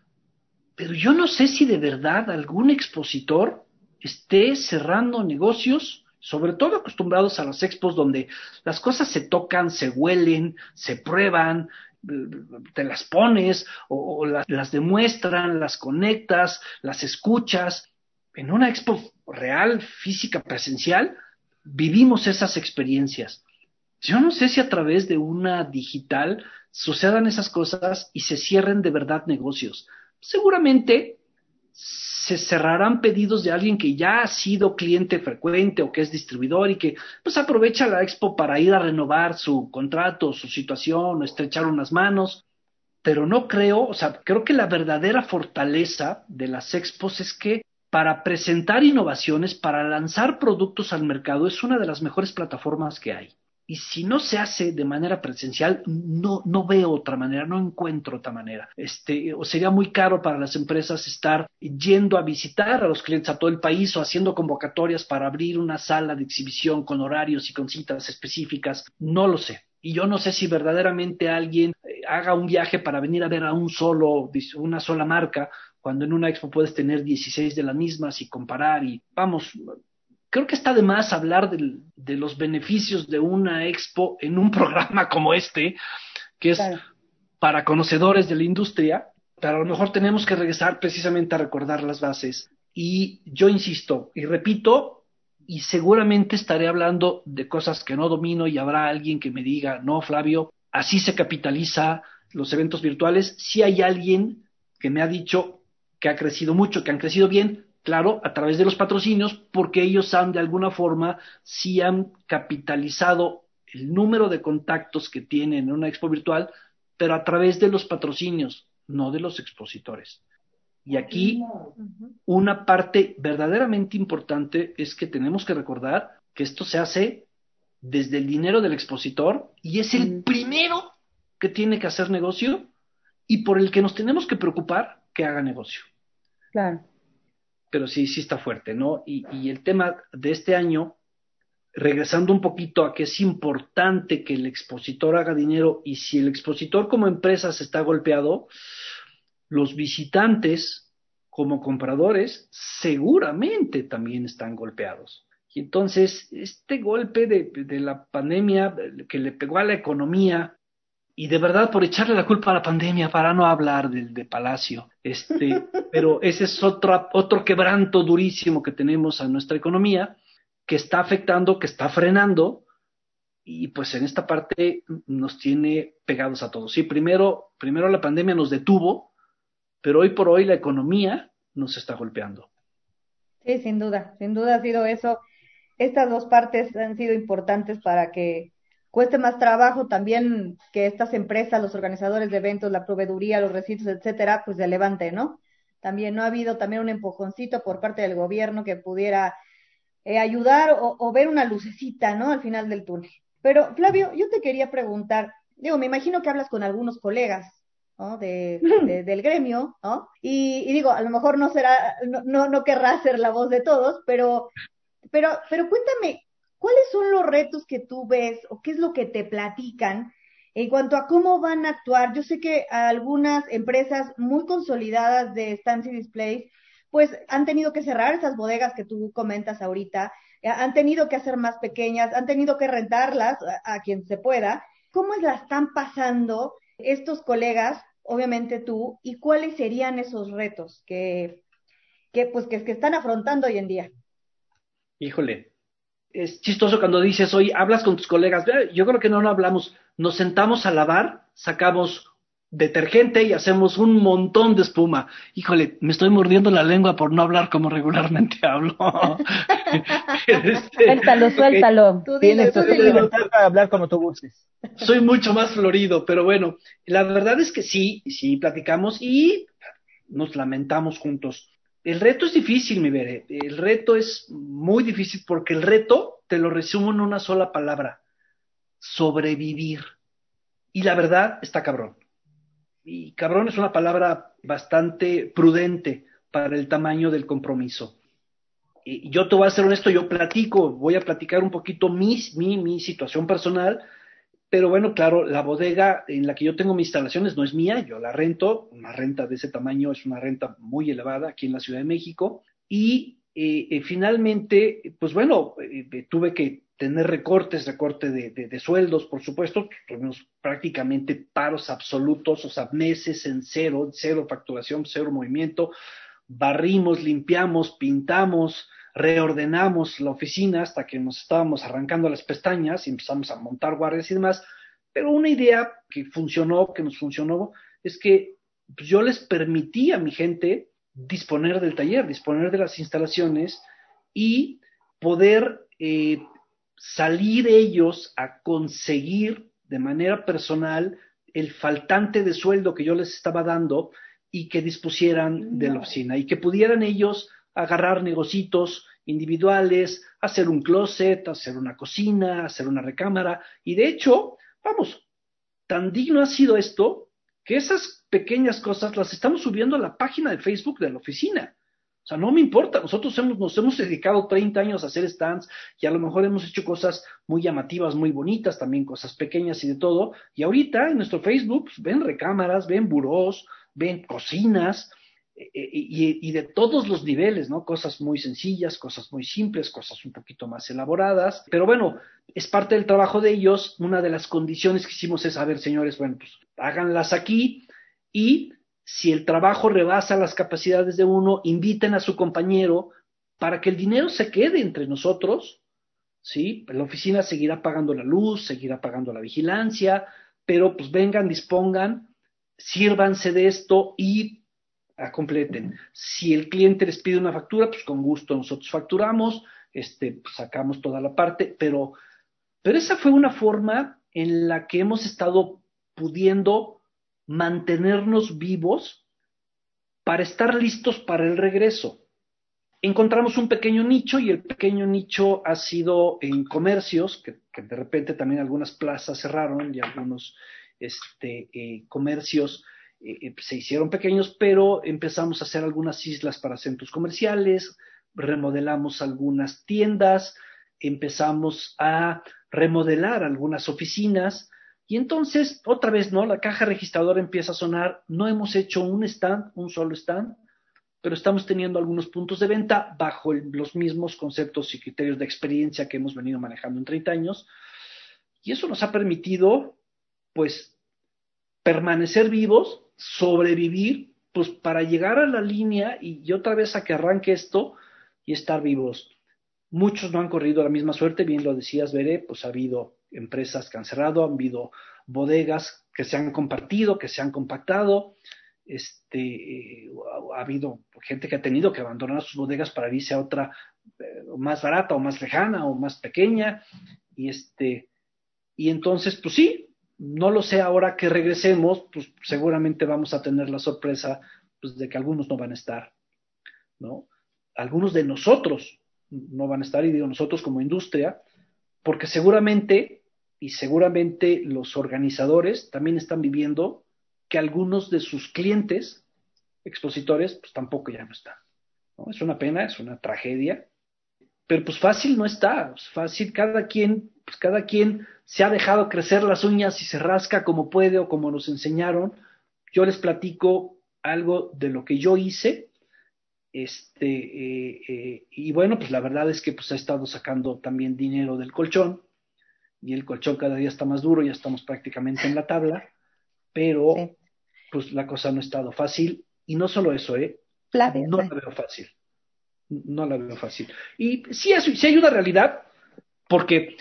pero yo no sé si de verdad algún expositor esté cerrando negocios, sobre todo acostumbrados a las expos donde las cosas se tocan, se huelen, se prueban, te las pones o, las demuestran, las conectas, las escuchas. En una expo real, física, presencial, vivimos esas experiencias. Yo no sé si a través de una digital sucedan esas cosas y se cierren de verdad negocios. Seguramente se cerrarán pedidos de alguien que ya ha sido cliente frecuente o que es distribuidor y que pues aprovecha la expo para ir a renovar su contrato, su situación o estrechar unas manos. Pero no creo, o sea, creo que la verdadera fortaleza de las expos es que para presentar innovaciones, para lanzar productos al mercado, es una de las mejores plataformas que hay. Y si no se hace de manera presencial, no, no veo otra manera, no encuentro otra manera. Este, o sería muy caro para las empresas estar yendo a visitar a los clientes a todo el país o haciendo convocatorias para abrir una sala de exhibición con horarios y con citas específicas. No lo sé. Y yo no sé si verdaderamente alguien eh, haga un viaje para venir a ver a un solo, una sola marca, cuando en una expo puedes tener 16 de las mismas y comparar y vamos, creo que está de más hablar de los beneficios de una expo en un programa como este, que es para conocedores de la industria, pero a lo mejor tenemos que regresar precisamente a recordar las bases. Y yo insisto y repito, y seguramente estaré hablando de cosas que no domino y habrá alguien que me diga, no, Flavio, así se capitaliza los eventos virtuales. Si hay alguien que me ha dicho que ha crecido mucho, que han crecido bien, claro, a través de los patrocinios, porque ellos han de alguna forma, sí han capitalizado el número de contactos que tienen en una expo virtual, pero a través de los patrocinios, no de los expositores. Y aquí una parte verdaderamente importante es que tenemos que recordar que esto se hace desde el dinero del expositor y es el primero que tiene que hacer negocio y por el que nos tenemos que preocupar que haga negocio. Claro pero sí, sí está fuerte, ¿no? Y, y, el tema de este año, regresando un poquito a que es importante que el expositor haga dinero y si el expositor como empresa se está golpeado, los visitantes como compradores seguramente también están golpeados. Y entonces, este golpe de, de la pandemia que le pegó a la economía, y de verdad por echarle la culpa a la pandemia para no hablar del de Palacio. Este, pero ese es otro, otro quebranto durísimo que tenemos a nuestra economía, que está afectando, que está frenando, y pues en esta parte nos tiene pegados a todos. Sí, primero, primero la pandemia nos detuvo, pero hoy por hoy la economía nos está golpeando. Sí, sin duda, sin duda ha sido eso. Estas dos partes han sido importantes para que cueste más trabajo también que estas empresas, los organizadores de eventos, la proveeduría, los recintos, etcétera, pues se levante, ¿no? También no ha habido también un empujoncito por parte del gobierno que pudiera eh, ayudar o, ver una lucecita, ¿no? Al final del túnel. Pero, Flavio, yo te quería preguntar, digo, me imagino que hablas con algunos colegas, ¿no? De, del gremio, ¿no? Y, y, digo, a lo mejor no será, no, no, no querrá ser la voz de todos, pero, pero, pero cuéntame, ¿cuáles son los retos que tú ves o qué es lo que te platican en cuanto a cómo van a actuar? Yo sé que algunas empresas muy consolidadas de Stancy Displays, pues han tenido que cerrar esas bodegas que tú comentas ahorita, eh, han tenido que hacer más pequeñas, han tenido que rentarlas a, quien se pueda. ¿Cómo la están pasando estos colegas, obviamente tú, y cuáles serían esos retos que, que pues, que están afrontando hoy en día? Híjole, es chistoso cuando dices, oye, hablas con tus colegas. Yo creo que no, no hablamos. Nos sentamos a lavar, sacamos detergente y hacemos un montón de espuma. Híjole, me estoy mordiendo la lengua por no hablar como regularmente hablo. Este, suéltalo, suéltalo. Tú Tienes para hablar como tú gustes. Soy mucho más florido, pero bueno, la verdad es que sí, sí platicamos y nos lamentamos juntos. El reto es difícil, mi Bere. El reto es muy difícil porque el reto te lo resumo en una sola palabra. Sobrevivir. Y la verdad está cabrón. Y cabrón es una palabra bastante prudente para el tamaño del compromiso. Y yo te voy a ser honesto, yo platico, voy a platicar un poquito mi, mi situación personal pero bueno, claro, la bodega en la que yo tengo mis instalaciones no es mía, yo la rento, una renta de ese tamaño es una renta muy elevada aquí en la Ciudad de México. Y eh, eh, finalmente, pues bueno, eh, tuve que tener recortes, recorte de, sueldos, por supuesto, tuvimos prácticamente paros absolutos, o sea, meses en cero, cero facturación, cero movimiento, barrimos, limpiamos, pintamos, reordenamos la oficina hasta que nos estábamos arrancando las pestañas y empezamos a montar guardias y demás. Pero una idea que funcionó, que nos funcionó, es que pues, yo les permití a mi gente disponer del taller, disponer de las instalaciones y poder eh, salir ellos a conseguir de manera personal el faltante de sueldo que yo les estaba dando y que dispusieran de la oficina y que pudieran ellos agarrar negocitos individuales, hacer un closet, hacer una cocina, hacer una recámara. Y de hecho, vamos, tan digno ha sido esto que esas pequeñas cosas las estamos subiendo a la página de Facebook de la oficina. O sea, no me importa, nosotros hemos, nos hemos dedicado 30 años a hacer stands y a lo mejor hemos hecho cosas muy llamativas, muy bonitas, también cosas pequeñas y de todo. Y ahorita en nuestro Facebook pues, ven recámaras, ven burós, ven cocinas, eh, eh, y, de todos los niveles, ¿no? Cosas muy sencillas, cosas muy simples, cosas un poquito más elaboradas. Pero bueno, es parte del trabajo de ellos. Una de las condiciones que hicimos es, a ver, señores, bueno, pues háganlas aquí y si el trabajo rebasa las capacidades de uno, inviten a su compañero para que el dinero se quede entre nosotros, ¿sí? La oficina seguirá pagando la luz, seguirá pagando la vigilancia, pero pues vengan, dispongan, sírvanse de esto y completen. Si el cliente les pide una factura, pues con gusto nosotros facturamos, este, pues sacamos toda la parte, pero, pero esa fue una forma en la que hemos estado pudiendo mantenernos vivos para estar listos para el regreso. Encontramos un pequeño nicho y el pequeño nicho ha sido en comercios, que, de repente también algunas plazas cerraron y algunos este, eh, comercios eh, se hicieron pequeños, pero empezamos a hacer algunas islas para centros comerciales, remodelamos algunas tiendas, empezamos a remodelar algunas oficinas y entonces otra vez, ¿no? La caja registradora empieza a sonar, no hemos hecho un stand, un solo stand, pero estamos teniendo algunos puntos de venta bajo los mismos conceptos y criterios de experiencia que hemos venido manejando en 30 años. Y eso nos ha permitido, pues, permanecer vivos sobrevivir, pues para llegar a la línea y, otra vez a que arranque esto y estar vivos. Muchos no han corrido la misma suerte, bien lo decías, Veré, pues ha habido empresas que han cerrado, han habido bodegas que se han compartido, que se han compactado, este, eh, ha habido gente que ha tenido que abandonar sus bodegas para irse a otra eh, más barata o más lejana o más pequeña, y este, y entonces, pues sí, no lo sé ahora que regresemos, pues seguramente vamos a tener la sorpresa pues, de que algunos no van a estar, ¿no? Algunos de nosotros no van a estar, y digo nosotros como industria, porque seguramente, y seguramente los organizadores también están viviendo que algunos de sus clientes, expositores, pues tampoco ya no están. ¿no? Es una pena, es una tragedia, pero pues fácil no está, fácil, cada quien, pues cada quien se ha dejado crecer las uñas y se rasca como puede o como nos enseñaron. Yo les platico algo de lo que yo hice. Este, eh, eh, y bueno, pues la verdad es que pues ha estado sacando también dinero del colchón y el colchón cada día está más duro, ya estamos prácticamente en la tabla, pero pues la cosa no ha estado fácil y no solo eso, ¿eh? no la veo fácil, no la veo fácil. Y sí, sí ayuda a realidad, porque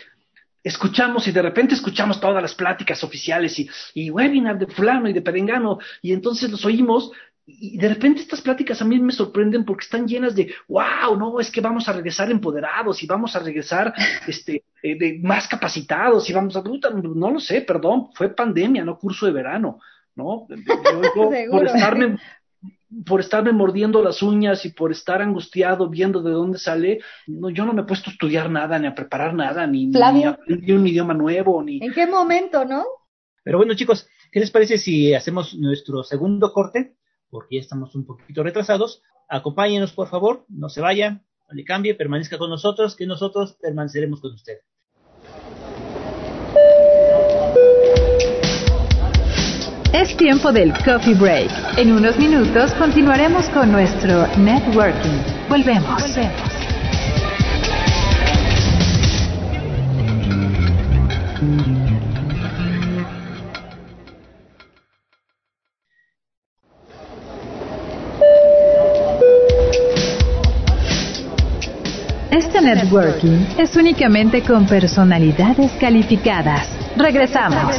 escuchamos y de repente escuchamos todas las pláticas oficiales y, y webinar de fulano y de perengano y entonces los oímos y de repente estas pláticas a mí me sorprenden porque están llenas de, wow, no, es que vamos a regresar empoderados y vamos a regresar este, eh, de, más capacitados y vamos a, no lo sé, perdón, fue pandemia, no curso de verano, ¿no? Yo, por estarme por estarme mordiendo las uñas y por estar angustiado viendo de dónde sale, no, yo no me he puesto a estudiar nada, ni a preparar nada, ni, ni aprendí un idioma nuevo, ni... ¿En qué momento, no? Pero bueno, chicos, ¿qué les parece si hacemos nuestro segundo corte? Porque ya estamos un poquito retrasados. Acompáñenos, por favor, no se vaya, no le cambie, permanezca con nosotros, que nosotros permaneceremos con usted. Es tiempo del coffee break. En unos minutos continuaremos con nuestro networking. Volvemos. Este networking es únicamente con personalidades calificadas. Regresamos.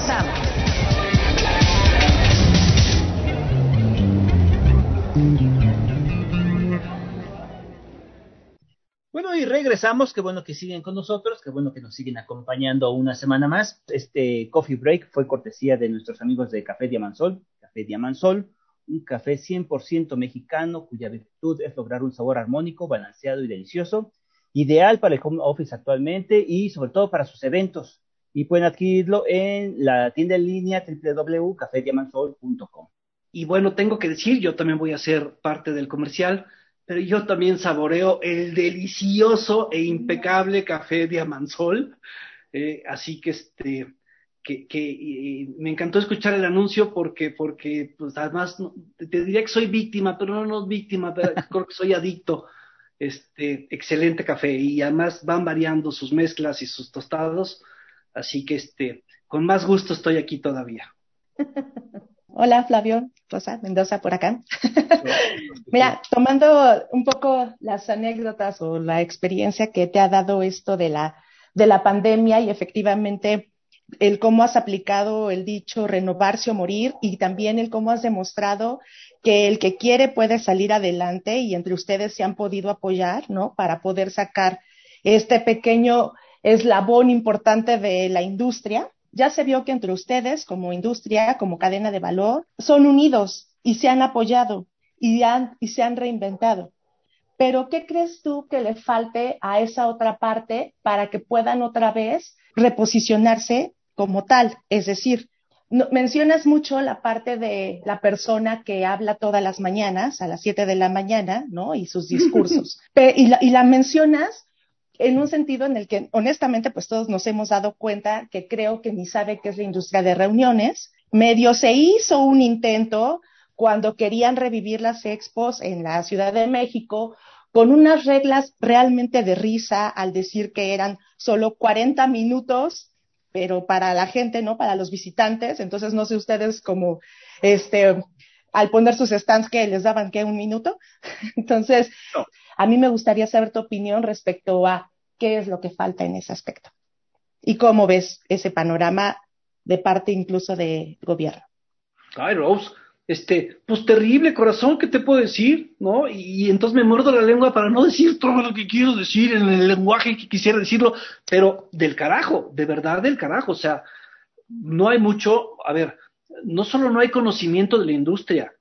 Bueno, y regresamos, qué bueno que siguen con nosotros, qué bueno que nos siguen acompañando una semana más. Este coffee break fue cortesía de nuestros amigos de Café Diamansol, Café Diamansol, un café 100% mexicano cuya virtud es lograr un sabor armónico, balanceado y delicioso. ideal para el home office actualmente y sobre todo para sus eventos. Y pueden adquirirlo en la tienda en línea www.cafediamansol.com. Y bueno, tengo que decir, yo también voy a ser parte del comercial, pero yo también saboreo el delicioso e impecable café Diamansol. Eh, así que este, que, me encantó escuchar el anuncio porque, porque pues además te, diría que soy víctima, pero no, no víctima, pero creo que soy adicto. Este, excelente café y además van variando sus mezclas y sus tostados, así que este, con más gusto estoy aquí todavía. Hola Flavio, Rosa Mendoza por acá. Mira, tomando un poco las anécdotas o la experiencia que te ha dado esto de la, de la pandemia y efectivamente el cómo has aplicado el dicho renovarse o morir y también el cómo has demostrado que el que quiere puede salir adelante y entre ustedes se han podido apoyar, ¿no? Para poder sacar este pequeño eslabón importante de la industria. Ya se vio que entre ustedes, como industria, como cadena de valor, son unidos y se han apoyado y, han, y se han reinventado. Pero, ¿qué crees tú que le falte a esa otra parte para que puedan otra vez reposicionarse como tal. Es decir, mencionas mucho la parte de la persona que habla todas las mañanas, a las 7 de la mañana, ¿no? Y sus discursos. y, la, y la mencionas en un sentido en el que, honestamente, pues todos nos hemos dado cuenta que creo que ni sabe qué es la industria de reuniones. Medio se hizo un intento cuando querían revivir las expos en la Ciudad de México con unas reglas realmente de risa al decir que eran solo 40 minutos pero para la gente, ¿no? Para los visitantes. Entonces, no sé ustedes cómo, este, al poner sus stands que les daban que un minuto. Entonces, a mí me gustaría saber tu opinión respecto a qué es lo que falta en ese aspecto y cómo ves ese panorama de parte incluso de gobierno. Ay, Rose, este, pues terrible corazón, ¿qué te puedo decir? ¿No? Y, entonces me muerdo la lengua para no decir todo lo que quiero decir en el lenguaje que quisiera decirlo, pero del carajo, de verdad del carajo, o sea, no hay mucho, a ver, no solo no hay conocimiento de la industria,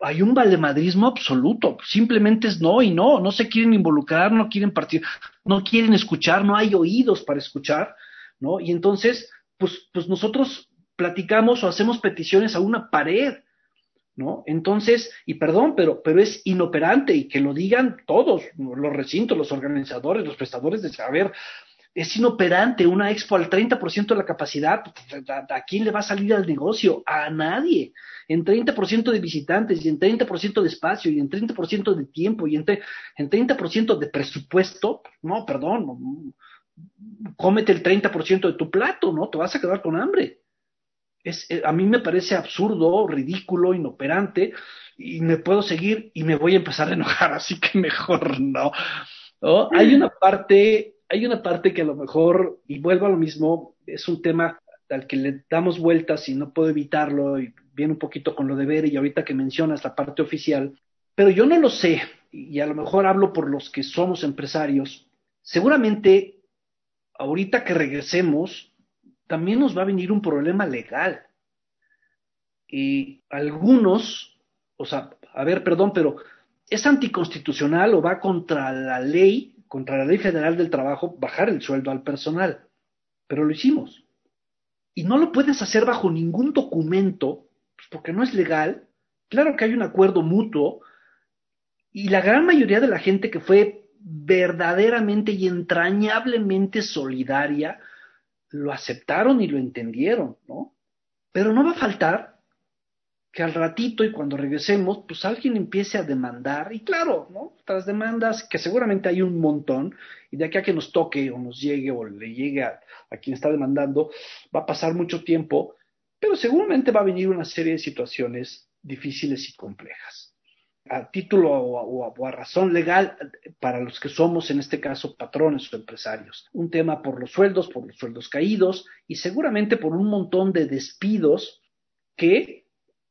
hay un valemadrismo absoluto, simplemente es no y no, no se quieren involucrar, no quieren partir, no quieren escuchar, no hay oídos para escuchar, ¿no? Y entonces, pues, pues nosotros platicamos o hacemos peticiones a una pared, ¿no? Entonces, y perdón, pero, pero es inoperante y que lo digan todos, los recintos, los organizadores, los prestadores de saber, es inoperante una expo al 30% de la capacidad, ¿a, quién le va a salir al negocio? A nadie. En 30% de visitantes y en 30% de espacio y en 30% de tiempo y en, en 30% de presupuesto, no, perdón, cómete el 30% de tu plato, ¿no? Te vas a quedar con hambre. Eh, a mí me parece absurdo, ridículo, inoperante, y me puedo seguir y me voy a empezar a enojar, así que mejor no. Hay una parte, hay una parte que a lo mejor, y vuelvo a lo mismo, es un tema al que le damos vueltas y no puedo evitarlo, y viene un poquito con lo de ver, y ahorita que mencionas la parte oficial, pero yo no lo sé, y a lo mejor hablo por los que somos empresarios, seguramente ahorita que regresemos, también nos va a venir un problema legal. Y algunos, o sea, a ver, perdón, pero es anticonstitucional o va contra la ley, contra la ley federal del trabajo, bajar el sueldo al personal. Pero lo hicimos. Y no lo puedes hacer bajo ningún documento, pues porque no es legal. Claro que hay un acuerdo mutuo. Y la gran mayoría de la gente que fue verdaderamente y entrañablemente solidaria, lo aceptaron y lo entendieron, ¿no? Pero no va a faltar que al ratito y cuando regresemos, pues alguien empiece a demandar, y claro, ¿no? Tras demandas, que seguramente hay un montón, y de aquí a que nos toque o nos llegue o le llegue a, quien está demandando, va a pasar mucho tiempo, pero seguramente va a venir una serie de situaciones difíciles y complejas a título o a, razón legal para los que somos, en este caso, patrones o empresarios. Un tema por los sueldos, por los sueldos caídos y seguramente por un montón de despidos que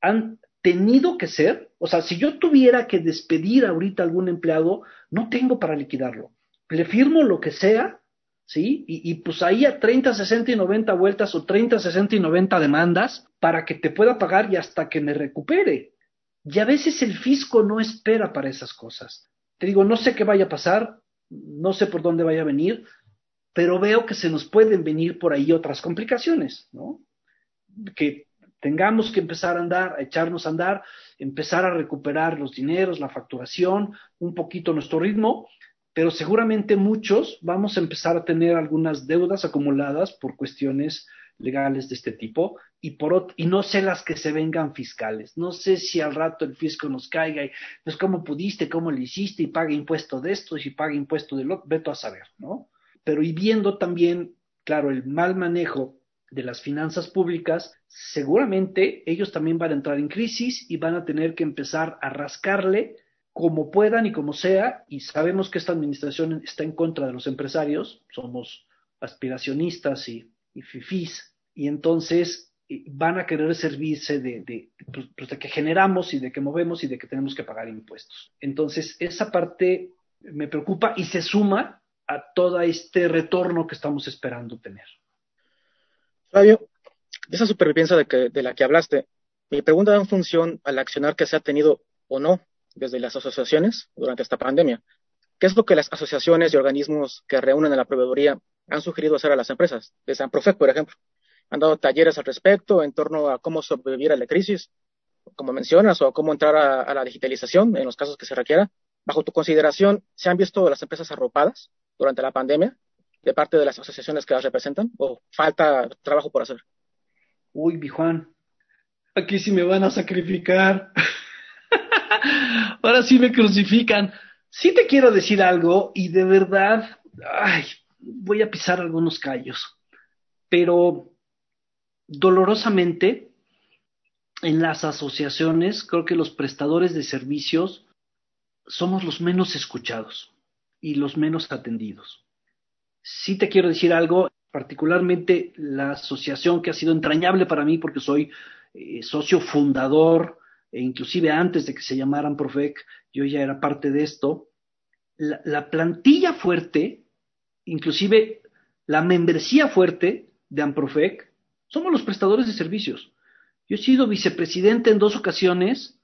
han tenido que ser, o sea, si yo tuviera que despedir ahorita algún empleado, no tengo para liquidarlo. Le firmo lo que sea, ¿sí? Y, y, pues ahí a 30, 60 y 90 vueltas o 30, 60 y 90 demandas para que te pueda pagar y hasta que me recupere. Y a veces el fisco no espera para esas cosas. Te digo, no sé qué vaya a pasar, no sé por dónde vaya a venir, pero veo que se nos pueden venir por ahí otras complicaciones, ¿no? Que tengamos que empezar a andar, a echarnos a andar, empezar a recuperar los dineros, la facturación, un poquito nuestro ritmo, pero seguramente muchos vamos a empezar a tener algunas deudas acumuladas por cuestiones legales de este tipo y por y no sé las que se vengan fiscales. No sé si al rato el fisco nos caiga y pues cómo pudiste, cómo lo hiciste y paga impuesto de esto y paga impuesto de lo, veto a saber, ¿no? Pero y viendo también, claro, el mal manejo de las finanzas públicas, seguramente ellos también van a entrar en crisis y van a tener que empezar a rascarle como puedan y como sea, y sabemos que esta administración está en contra de los empresarios, somos aspiracionistas y, y fifís, y entonces eh, van a querer servirse de, de, pues, pues, de, que generamos y de que movemos y de que tenemos que pagar impuestos. Entonces, esa parte me preocupa y se suma a todo este retorno que estamos esperando tener. Flavio, esa supervivencia de, que, de la que hablaste, mi pregunta da en función al accionar que se ha tenido o no desde las asociaciones durante esta pandemia. ¿Qué es lo que las asociaciones y organismos que reúnen a la proveeduría han sugerido hacer a las empresas? De San Profec, por ejemplo. Han dado talleres al respecto en torno a cómo sobrevivir a la crisis, como mencionas, o cómo entrar a la digitalización en los casos que se requiera. Bajo tu consideración, ¿se han visto las empresas arropadas durante la pandemia de parte de las asociaciones que las representan o falta trabajo por hacer? Uy, mi Juan, aquí sí me van a sacrificar. Ahora sí me crucifican. Sí te quiero decir algo y de verdad, ay, voy a pisar algunos callos, pero dolorosamente en las asociaciones creo que los prestadores de servicios somos los menos escuchados y los menos atendidos. Sí te quiero decir algo, particularmente la asociación que ha sido entrañable para mí porque soy eh, socio fundador, e inclusive antes de que se llamaran Profec, yo ya era parte de esto. La, la plantilla fuerte, inclusive la membresía fuerte de Amprofec, somos los prestadores de servicios. Yo he sido vicepresidente en dos ocasiones,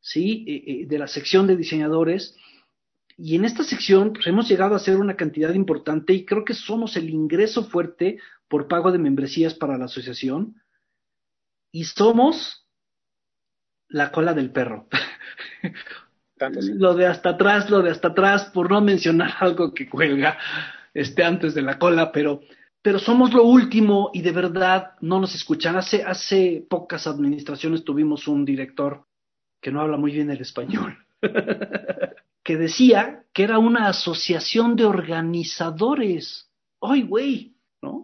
¿sí? Eh, eh, de la sección de diseñadores, y en esta sección pues, hemos llegado a ser una cantidad importante y creo que somos el ingreso fuerte por pago de membresías para la asociación y somos la cola del perro. lo de hasta atrás, lo de hasta atrás, por no mencionar algo que cuelga este, antes de la cola, pero, pero somos lo último y de verdad no nos escuchan. Hace, hace pocas administraciones tuvimos un director que no habla muy bien el español. que decía que era una asociación de organizadores. ¡Ay, güey!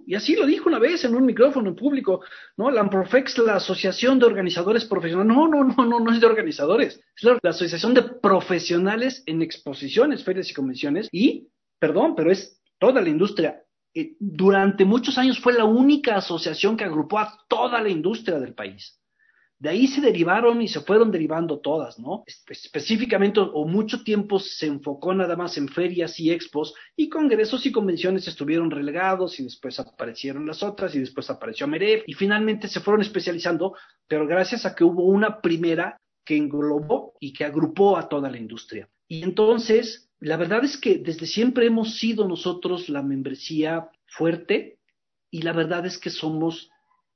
Y así lo dijo una vez en un micrófono en público, ¿no? La Amprofex, la Asociación de Organizadores Profesionales. No, no, no, no, no es de organizadores. Es la, la Asociación de Profesionales en Exposiciones, Ferias y Convenciones. Y, perdón, pero es toda la industria. Eh, durante muchos años fue la única asociación que agrupó a toda la industria del país. De ahí se derivaron y se fueron derivando todas, ¿no? Específicamente o mucho tiempo se enfocó nada más en ferias y expos y congresos y convenciones estuvieron relegados y después aparecieron las otras y después apareció Meref y finalmente se fueron especializando, pero gracias a que hubo una primera que englobó y que agrupó a toda la industria. Y entonces, la verdad es que desde siempre hemos sido nosotros la membresía fuerte y la verdad es que somos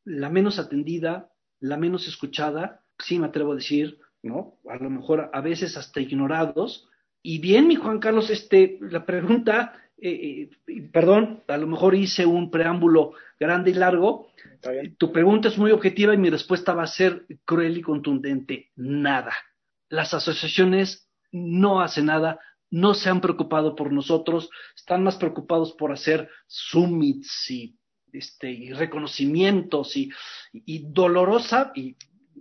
la menos atendida, la menos escuchada, sí me atrevo a decir, ¿no? A lo mejor a veces hasta ignorados. Y bien, mi Juan Carlos, este, la pregunta, eh, eh, perdón, a lo mejor hice un preámbulo grande y largo. Tu pregunta es muy objetiva y mi respuesta va a ser cruel y contundente. Nada. Las asociaciones no hacen nada, no se han preocupado por nosotros, están más preocupados por hacer summits y este, y reconocimientos y, y dolorosa, y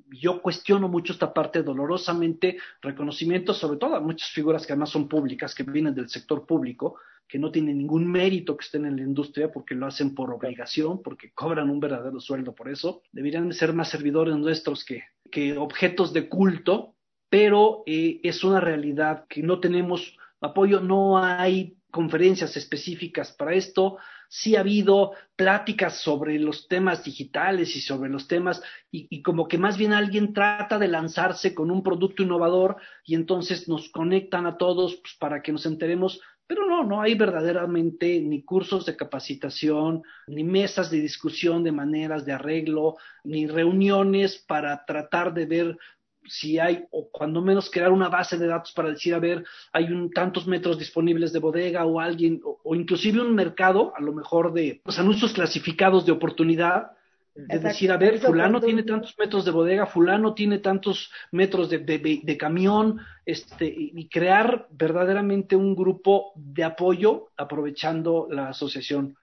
yo cuestiono mucho esta parte dolorosamente, reconocimientos, sobre todo a muchas figuras que además son públicas, que vienen del sector público, que no tienen ningún mérito que estén en la industria porque lo hacen por obligación, porque cobran un verdadero sueldo por eso. Deberían ser más servidores nuestros que, que objetos de culto, pero eh, es una realidad que no tenemos apoyo, no hay conferencias específicas para esto, sí ha habido pláticas sobre los temas digitales y sobre los temas, y, como que más bien alguien trata de lanzarse con un producto innovador y entonces nos conectan a todos pues, para que nos enteremos, Pero no, no hay verdaderamente ni cursos de capacitación, ni mesas de discusión de maneras de arreglo, ni reuniones para tratar de ver si hay, o cuando menos crear una base de datos para decir, a ver, hay un, tantos metros disponibles de bodega o alguien, o, inclusive un mercado, a lo mejor de los anuncios clasificados de oportunidad, de decir, a ver, fulano tiene tantos metros de bodega, fulano tiene tantos metros de, de, camión, este, y crear verdaderamente un grupo de apoyo aprovechando la asociación.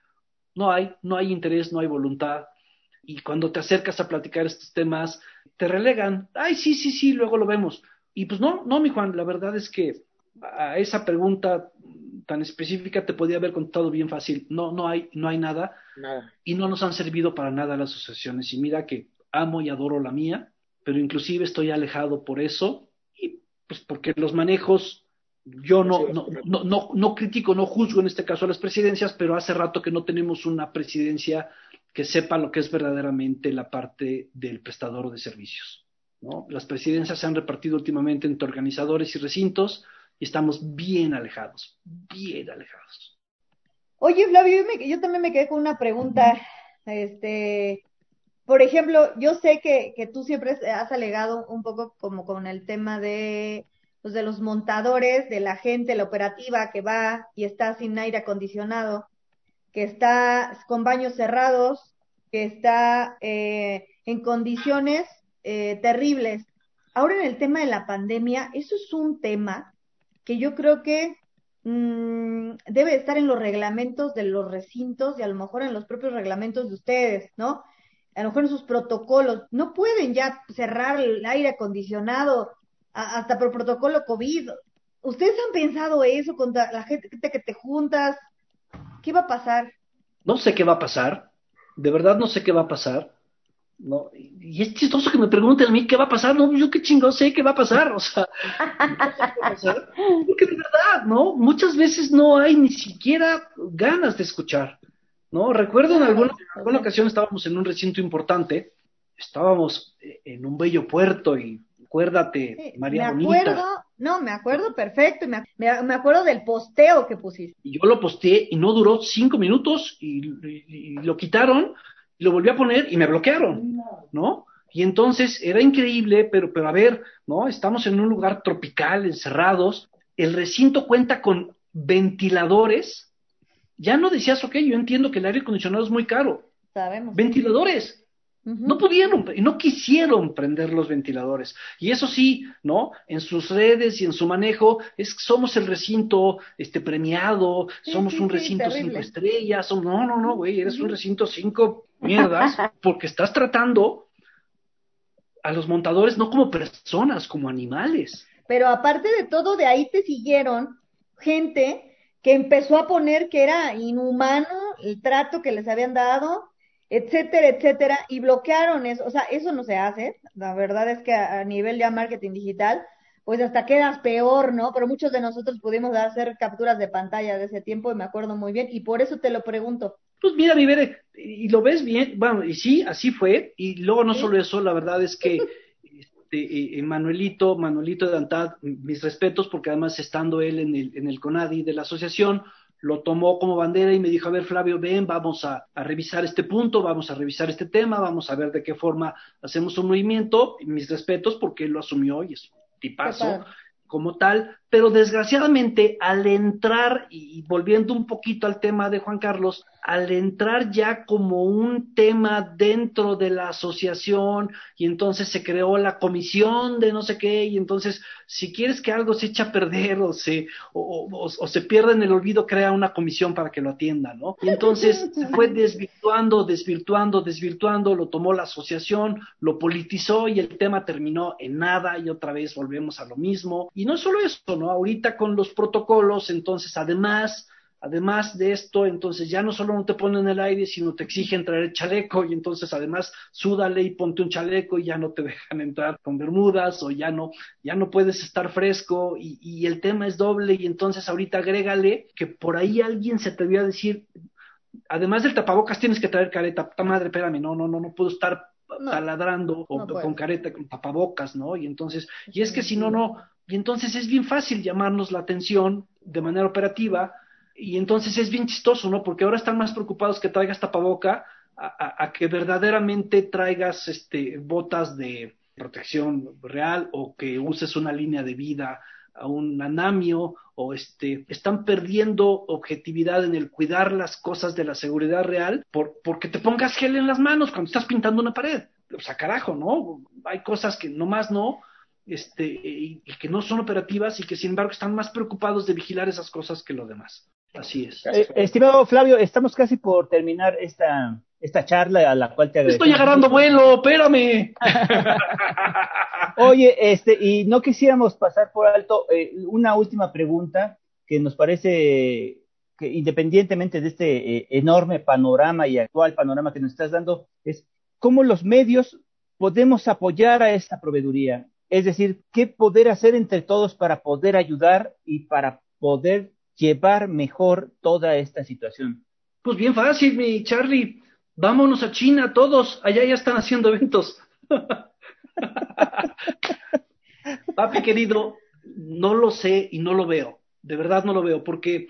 No hay, no hay interés, no hay voluntad. Y cuando te acercas a platicar estos temas, te relegan. Ay, sí, sí, sí, luego lo vemos. Y pues no, no, mi Juan, la verdad es que a esa pregunta tan específica te podía haber contado bien fácil. No, no hay, no hay nada. Nada. Y no nos han servido para nada las asociaciones. Y mira que amo y adoro la mía, pero inclusive estoy alejado por eso. Y pues porque los manejos, yo no, no, no, no, no critico, no juzgo en este caso a las presidencias, pero hace rato que no tenemos una presidencia que sepa lo que es verdaderamente la parte del prestador de servicios. ¿no? Las presidencias se han repartido últimamente entre organizadores y recintos y estamos bien alejados, bien alejados. Oye, Flavio, yo, también me quedé con una pregunta. Este, por ejemplo, yo sé que, que, tú siempre has alegado un poco como con el tema de, pues de los montadores, de la gente, la operativa que va y está sin aire acondicionado que está con baños cerrados, que está eh, en condiciones eh, terribles. Ahora en el tema de la pandemia, eso es un tema que yo creo que mm, debe estar en los reglamentos de los recintos y a lo mejor en los propios reglamentos de ustedes, ¿no? A lo mejor en sus protocolos. No pueden ya cerrar el aire acondicionado hasta por protocolo COVID. ¿Ustedes han pensado eso con la gente que te juntas? ¿Qué va a pasar? No sé qué va a pasar. De verdad no sé qué va a pasar. No, y es chistoso que me pregunten a mí qué va a pasar, no, yo qué chingo sé qué va a pasar, o sea, no sé qué va a pasar, porque de verdad, ¿no? Muchas veces no hay ni siquiera ganas de escuchar, ¿no? Recuerdo en alguna, en alguna ocasión estábamos en un recinto importante, estábamos en un bello puerto y acuérdate, María me acuerdo, No, me acuerdo perfecto, me, me, acuerdo del posteo que pusiste. Y yo lo posteé y no duró cinco minutos y, lo quitaron y lo volví a poner y me bloquearon, ¿no? Y entonces era increíble, pero, pero a ver, ¿no? Estamos en un lugar tropical, encerrados, el recinto cuenta con ventiladores. Ya no decías, ok, yo entiendo que el aire acondicionado es muy caro. Sabemos. Ventiladores. No pudieron y no quisieron prender los ventiladores. Y eso sí, ¿no? En sus redes y en su manejo, es somos el recinto este premiado, somos un recinto cinco estrellas, no, no, no, güey, eres un recinto cinco mierdas, porque estás tratando a los montadores no como personas, como animales. Pero aparte de todo, de ahí te siguieron gente que empezó a poner que era inhumano el trato que les habían dado, etcétera, etcétera, y bloquearon eso. O sea, eso no se hace. La verdad es que a, nivel ya marketing digital, pues hasta quedas peor, ¿no? Pero muchos de nosotros pudimos hacer capturas de pantalla de ese tiempo y me acuerdo muy bien, y por eso te lo pregunto. Pues mira, Vivere, y lo ves bien, bueno, y sí, así fue, y luego no solo eso, la verdad es que este, eh, Manuelito, Manuelito de Antad, mis respetos, porque además estando él en el, en el CONADI de la asociación, lo tomó como bandera y me dijo, a ver, Flavio, ven, vamos a, revisar este punto, vamos a revisar este tema, vamos a ver de qué forma hacemos un movimiento. mis respetos porque él lo asumió y es un tipazo como tal, pero desgraciadamente al entrar, y volviendo un poquito al tema de Juan Carlos, al entrar ya como un tema dentro de la asociación y entonces se creó la comisión de no sé qué y entonces si quieres que algo se eche a perder o se, o, se pierda en el olvido, crea una comisión para que lo atienda, ¿no? Y entonces se fue desvirtuando, desvirtuando, desvirtuando, lo tomó la asociación, lo politizó y el tema terminó en nada y otra vez volvemos a lo mismo. Y no solo eso, ¿no? Ahorita con los protocolos, entonces además Además de esto, entonces ya no solo no te ponen el aire, sino te exigen traer el chaleco y entonces además súdale y ponte un chaleco y ya no te dejan entrar con bermudas o ya no, ya no puedes estar fresco y, y el tema es doble y entonces ahorita agrégale que por ahí alguien se atrevió a decir, además del tapabocas tienes que traer careta, puta madre, espérame, no, no, no, no puedo estar taladrando o con careta, con tapabocas, ¿no? Y entonces, y es que si no, no, y entonces es bien fácil llamarnos la atención de manera operativa y entonces es bien chistoso, ¿no? Porque ahora están más preocupados que traigas tapaboca a, a que verdaderamente traigas este, botas de protección real o que uses una línea de vida a un anamio o este, están perdiendo objetividad en el cuidar las cosas de la seguridad real por, porque te pongas gel en las manos cuando estás pintando una pared. O sea, carajo, ¿no? Hay cosas que nomás no, este, y, que no son operativas y que sin embargo están más preocupados de vigilar esas cosas que lo demás. Así es. Eh, estimado Flavio, estamos casi por terminar esta, esta charla a la cual te agradezco. Estoy agarrando vuelo, espérame. Oye, este, y no quisiéramos pasar por alto eh, una última pregunta que nos parece que independientemente de este eh, enorme panorama y actual panorama que nos estás dando, es cómo los medios podemos apoyar a esta proveeduría. Es decir, qué poder hacer entre todos para poder ayudar y para poder llevar mejor toda esta situación. Pues bien fácil, mi Charlie vámonos a China todos, allá ya están haciendo eventos. Papi querido, no lo sé y no lo veo, de verdad no lo veo, porque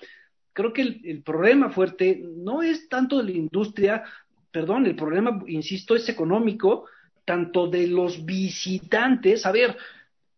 creo que el, problema fuerte no es tanto de la industria, perdón, el problema, insisto, es económico, tanto de los visitantes. A ver,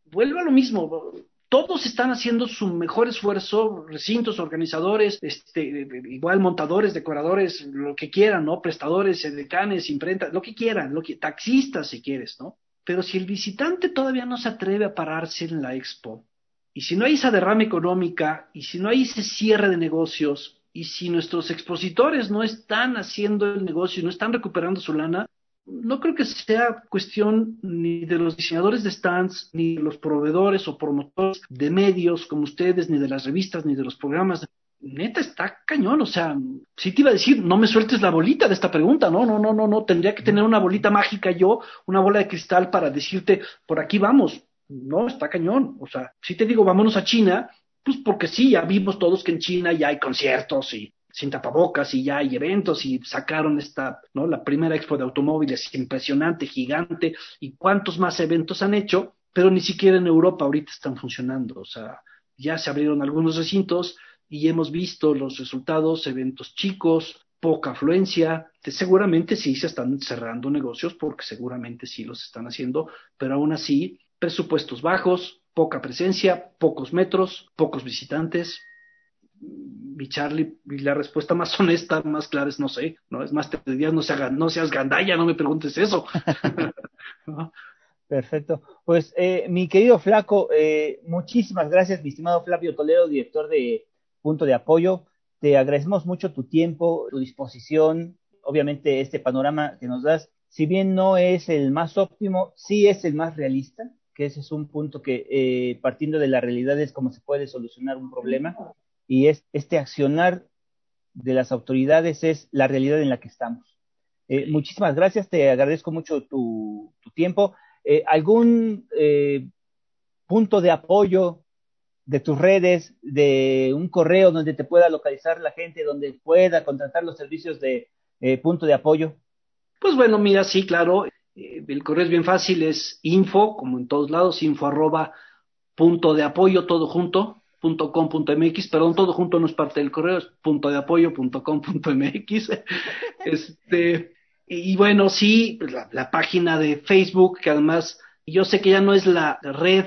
vuelvo a lo mismo, todos están haciendo su mejor esfuerzo, recintos, organizadores, este, igual montadores, decoradores, lo que quieran, ¿no? Prestadores, decanes, imprentas, lo que quieran, lo que, taxistas si quieres, ¿no? Pero si el visitante todavía no se atreve a pararse en la expo, y si no hay esa derrama económica, y si no hay ese cierre de negocios, y si nuestros expositores no están haciendo el negocio no están recuperando su lana, no creo que sea cuestión ni de los diseñadores de stands, ni de los proveedores o promotores de medios como ustedes, ni de las revistas, ni de los programas. Neta, está cañón. O sea, si te iba a decir, no me sueltes la bolita de esta pregunta. No, no, no, no, no. Tendría que tener una bolita mágica yo, una bola de cristal para decirte, por aquí vamos. No, está cañón. O sea, si te digo, vámonos a China, pues porque sí, ya vimos todos que en China ya hay conciertos y sin tapabocas y ya hay eventos y sacaron esta, ¿no? La primera expo de automóviles impresionante, gigante, y cuántos más eventos han hecho, pero ni siquiera en Europa ahorita están funcionando. O sea, ya se abrieron algunos recintos y hemos visto los resultados, eventos chicos, poca afluencia, seguramente sí se están cerrando negocios porque seguramente sí los están haciendo, pero aún así, presupuestos bajos, poca presencia, pocos metros, pocos visitantes, mi Charlie, y la respuesta más honesta, más clara es no sé, ¿no? Es más, te dirías, no, no seas gandalla, no me preguntes eso. Perfecto. Pues, eh, mi querido Flaco, eh, muchísimas gracias, mi estimado Flavio Toledo, director de Punto de Apoyo. Te agradecemos mucho tu tiempo, tu disposición, obviamente este panorama que nos das, si bien no es el más óptimo, sí es el más realista, que ese es un punto que eh, partiendo de la realidad es cómo se puede solucionar un problema y es este accionar de las autoridades es la realidad en la que estamos. Eh, muchísimas gracias, te agradezco mucho tu, tiempo. Eh, ¿Algún eh, punto de apoyo de tus redes, de un correo donde te pueda localizar la gente, donde pueda contratar los servicios de punto de apoyo? Pues bueno, mira, sí, claro, el correo es bien fácil, es info, como en todos lados, info arroba punto de apoyo, todo junto, .com.mx, perdón, todo junto no es parte del correo, es punto de apoyo.com.mx. este, y bueno, sí, la, la, página de Facebook, que además yo sé que ya no es la red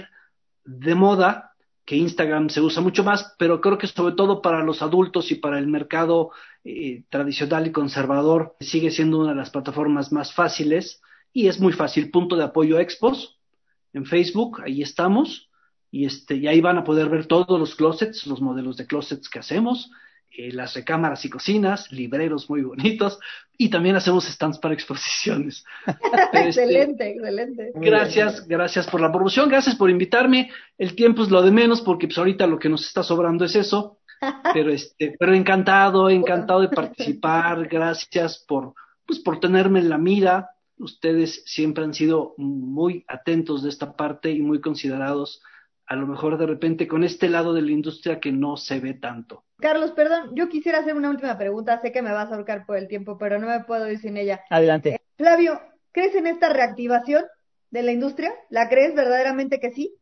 de moda, que Instagram se usa mucho más, pero creo que sobre todo para los adultos y para el mercado eh, tradicional y conservador sigue siendo una de las plataformas más fáciles y es muy fácil. Punto de apoyo Expos en Facebook, ahí estamos y, este, y ahí van a poder ver todos los closets, los modelos de closets que hacemos, eh, las recámaras y cocinas, libreros muy bonitos, y también hacemos stands para exposiciones. Este, excelente, excelente. Gracias, gracias por la promoción, gracias por invitarme. El tiempo es lo de menos porque pues ahorita lo que nos está sobrando es eso. Pero este, pero encantado, encantado de participar. Gracias por, pues por tenerme en la mira. Ustedes siempre han sido muy atentos de esta parte y muy considerados a lo mejor de repente con este lado de la industria que no se ve tanto. Carlos, perdón, yo quisiera hacer una última pregunta. Sé que me vas a ahorcar por el tiempo, pero no me puedo ir sin ella. Adelante. Eh, Flavio, ¿Crees en esta reactivación de la industria? ¿La crees verdaderamente que sí?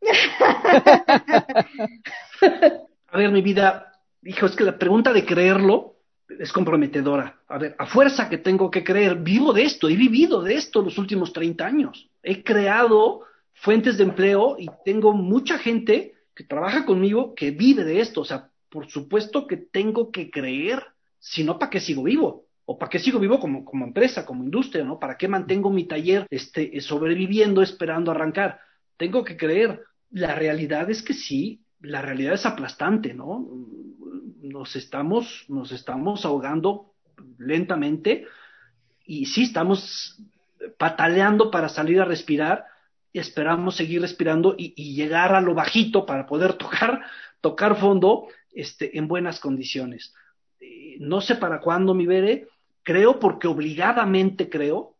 A ver, mi vida, hijo, es que la pregunta de creerlo es comprometedora. A ver, a fuerza que tengo que creer, vivo de esto, he vivido de esto los últimos 30 años. He creado fuentes de empleo y tengo mucha gente que trabaja conmigo que vive de esto. O sea, por supuesto que tengo que creer, si no, ¿para qué sigo vivo? ¿O para qué sigo vivo como, como empresa, como industria, ¿no? ¿Para qué mantengo mi taller este, sobreviviendo, esperando arrancar? Tengo que creer. La realidad es que sí, la realidad es aplastante, ¿no? Nos estamos, nos estamos ahogando lentamente y sí estamos pataleando para salir a respirar y esperamos seguir respirando y, llegar a lo bajito para poder tocar, tocar fondo este, en buenas condiciones. Eh, no sé para cuándo mi veré, creo porque obligadamente creo,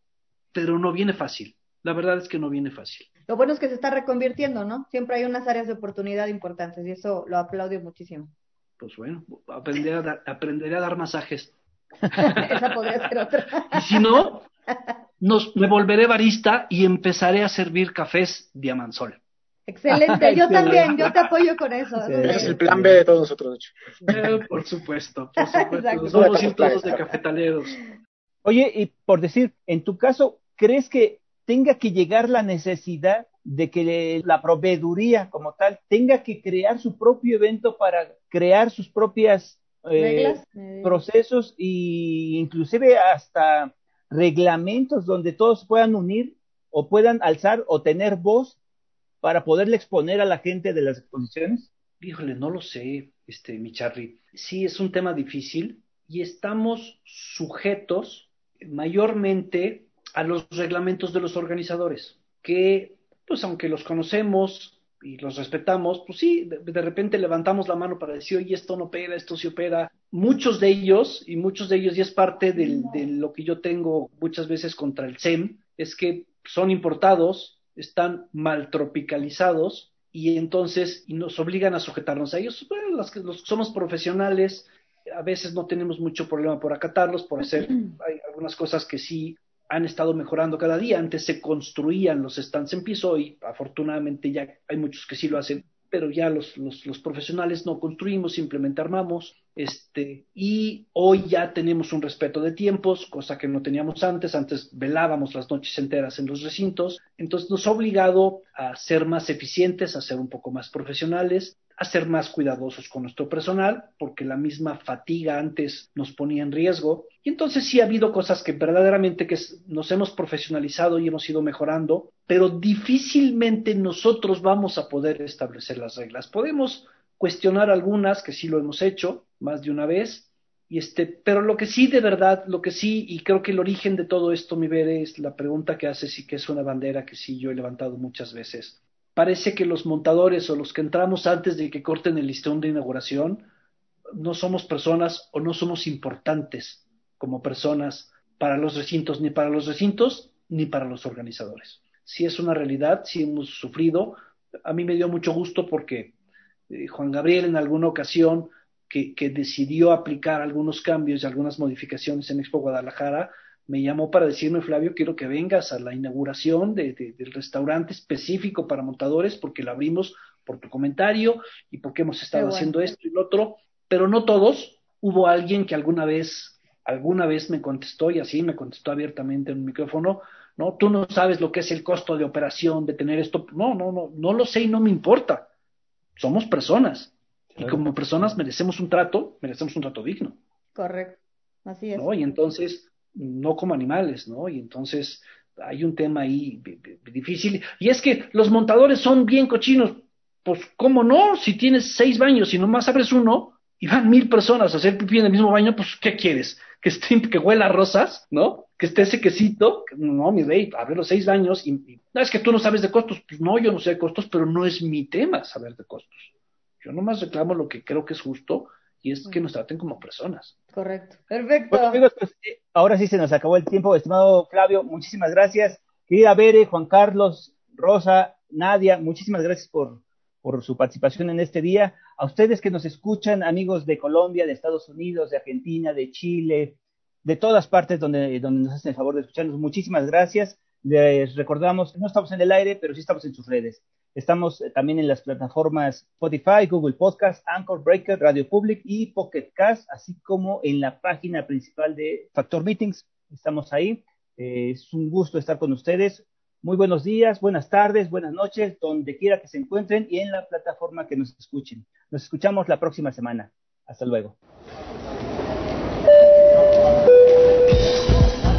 pero no viene fácil. La verdad es que no viene fácil. Lo bueno es que se está reconvirtiendo, ¿no? Siempre hay unas áreas de oportunidad importantes y eso lo aplaudo muchísimo. Pues bueno, aprenderé a dar, aprenderé a dar masajes. Esa podría ser otra. y si no, nos, me volveré barista y empezaré a servir cafés Diamansol. Excelente, yo también, yo te apoyo con eso. es el plan B de todos nosotros, de hecho. Eh, por supuesto, por supuesto. Somos ir todos de cafetaleros. Oye, y por decir, en tu caso, ¿crees que tenga que llegar la necesidad de que la proveeduría como tal tenga que crear su propio evento para crear sus propias eh, procesos e inclusive hasta reglamentos donde todos puedan unir o puedan alzar o tener voz para poderle exponer a la gente de las exposiciones? Híjole, no lo sé, este, mi Charlie. Sí, es un tema difícil y estamos sujetos mayormente a los reglamentos de los organizadores, que, pues aunque los conocemos y los respetamos, pues sí, de, repente levantamos la mano para decir, oye, esto no opera, esto sí opera. Muchos de ellos, y muchos de ellos, y es parte de lo que yo tengo muchas veces contra el SEM, es que son importados, están mal tropicalizados, y entonces y nos obligan a sujetarnos a ellos. Bueno, los que los somos profesionales, a veces no tenemos mucho problema por acatarlos, por hacer, hay algunas cosas que sí han estado mejorando cada día. Antes se construían los stands en piso y afortunadamente ya hay muchos que sí lo hacen, pero ya los, los, profesionales no construimos, simplemente armamos. Este, y hoy ya tenemos un respeto de tiempos, cosa que no teníamos antes. Antes velábamos las noches enteras en los recintos. Entonces nos ha obligado a ser más eficientes, a ser un poco más profesionales ser más cuidadosos con nuestro personal, porque la misma fatiga antes nos ponía en riesgo. Y entonces sí ha habido cosas que verdaderamente que nos hemos profesionalizado y hemos ido mejorando, pero difícilmente nosotros vamos a poder establecer las reglas. Podemos cuestionar algunas, que sí lo hemos hecho más de una vez, y este, pero lo que sí de verdad, lo que sí, y creo que el origen de todo esto, mi ver, es la pregunta que haces y que es una bandera que sí yo he levantado muchas veces parece que los montadores o los que entramos antes de que corten el listón de inauguración no somos personas o no somos importantes como personas para los recintos, ni para los recintos, ni para los organizadores. Si es una realidad, si hemos sufrido. A mí me dio mucho gusto porque eh, Juan Gabriel en alguna ocasión que, que, decidió aplicar algunos cambios y algunas modificaciones en Expo Guadalajara, me llamó para decirme, Flavio, quiero que vengas a la inauguración de, del restaurante específico para montadores, porque lo abrimos por tu comentario y porque hemos estado haciendo esto y lo otro, pero no todos. Hubo alguien que alguna vez, alguna vez me contestó y así me contestó abiertamente en un micrófono, no, tú no sabes lo que es el costo de operación de tener esto. No, no, no, no lo sé y no me importa. Somos personas y como personas merecemos un trato, merecemos un trato digno. Correcto, así es. ¿no? Y entonces no como animales, ¿no? Y entonces hay un tema ahí difícil. Y es que los montadores son bien cochinos. Pues, ¿cómo no? Si tienes seis baños y nomás abres uno y van mil personas a hacer pipí en el mismo baño, pues, ¿qué quieres? Que esté, que huela rosas, ¿no? Que esté ese quesito. No, mi rey, abre los seis baños y, y, es que tú no sabes de costos. Pues no, yo no sé de costos, pero no es mi tema saber de costos. Yo nomás reclamo lo que creo que es justo y es que nos traten como personas. Correcto. Perfecto. amigos, pues, eh, ahora sí se nos acabó el tiempo, estimado Flavio, muchísimas gracias. Querida Bere, Juan Carlos, Rosa, Nadia, muchísimas gracias por, por su participación en este día. A ustedes que nos escuchan, amigos de Colombia, de Estados Unidos, de Argentina, de Chile, de todas partes donde, donde nos hacen el favor de escucharnos. Muchísimas gracias. Les recordamos, no estamos en el aire, pero sí estamos en sus redes. Estamos eh, también en las plataformas Spotify, Google Podcast, Anchor Breaker, Radio Public y Pocket Cast, así como en la página principal de Factor Meetings. Estamos ahí. Eh, es un gusto estar con ustedes. Muy buenos días, buenas tardes, buenas noches, donde quiera que se encuentren y en la plataforma que nos escuchen. Nos escuchamos la próxima semana. Hasta luego.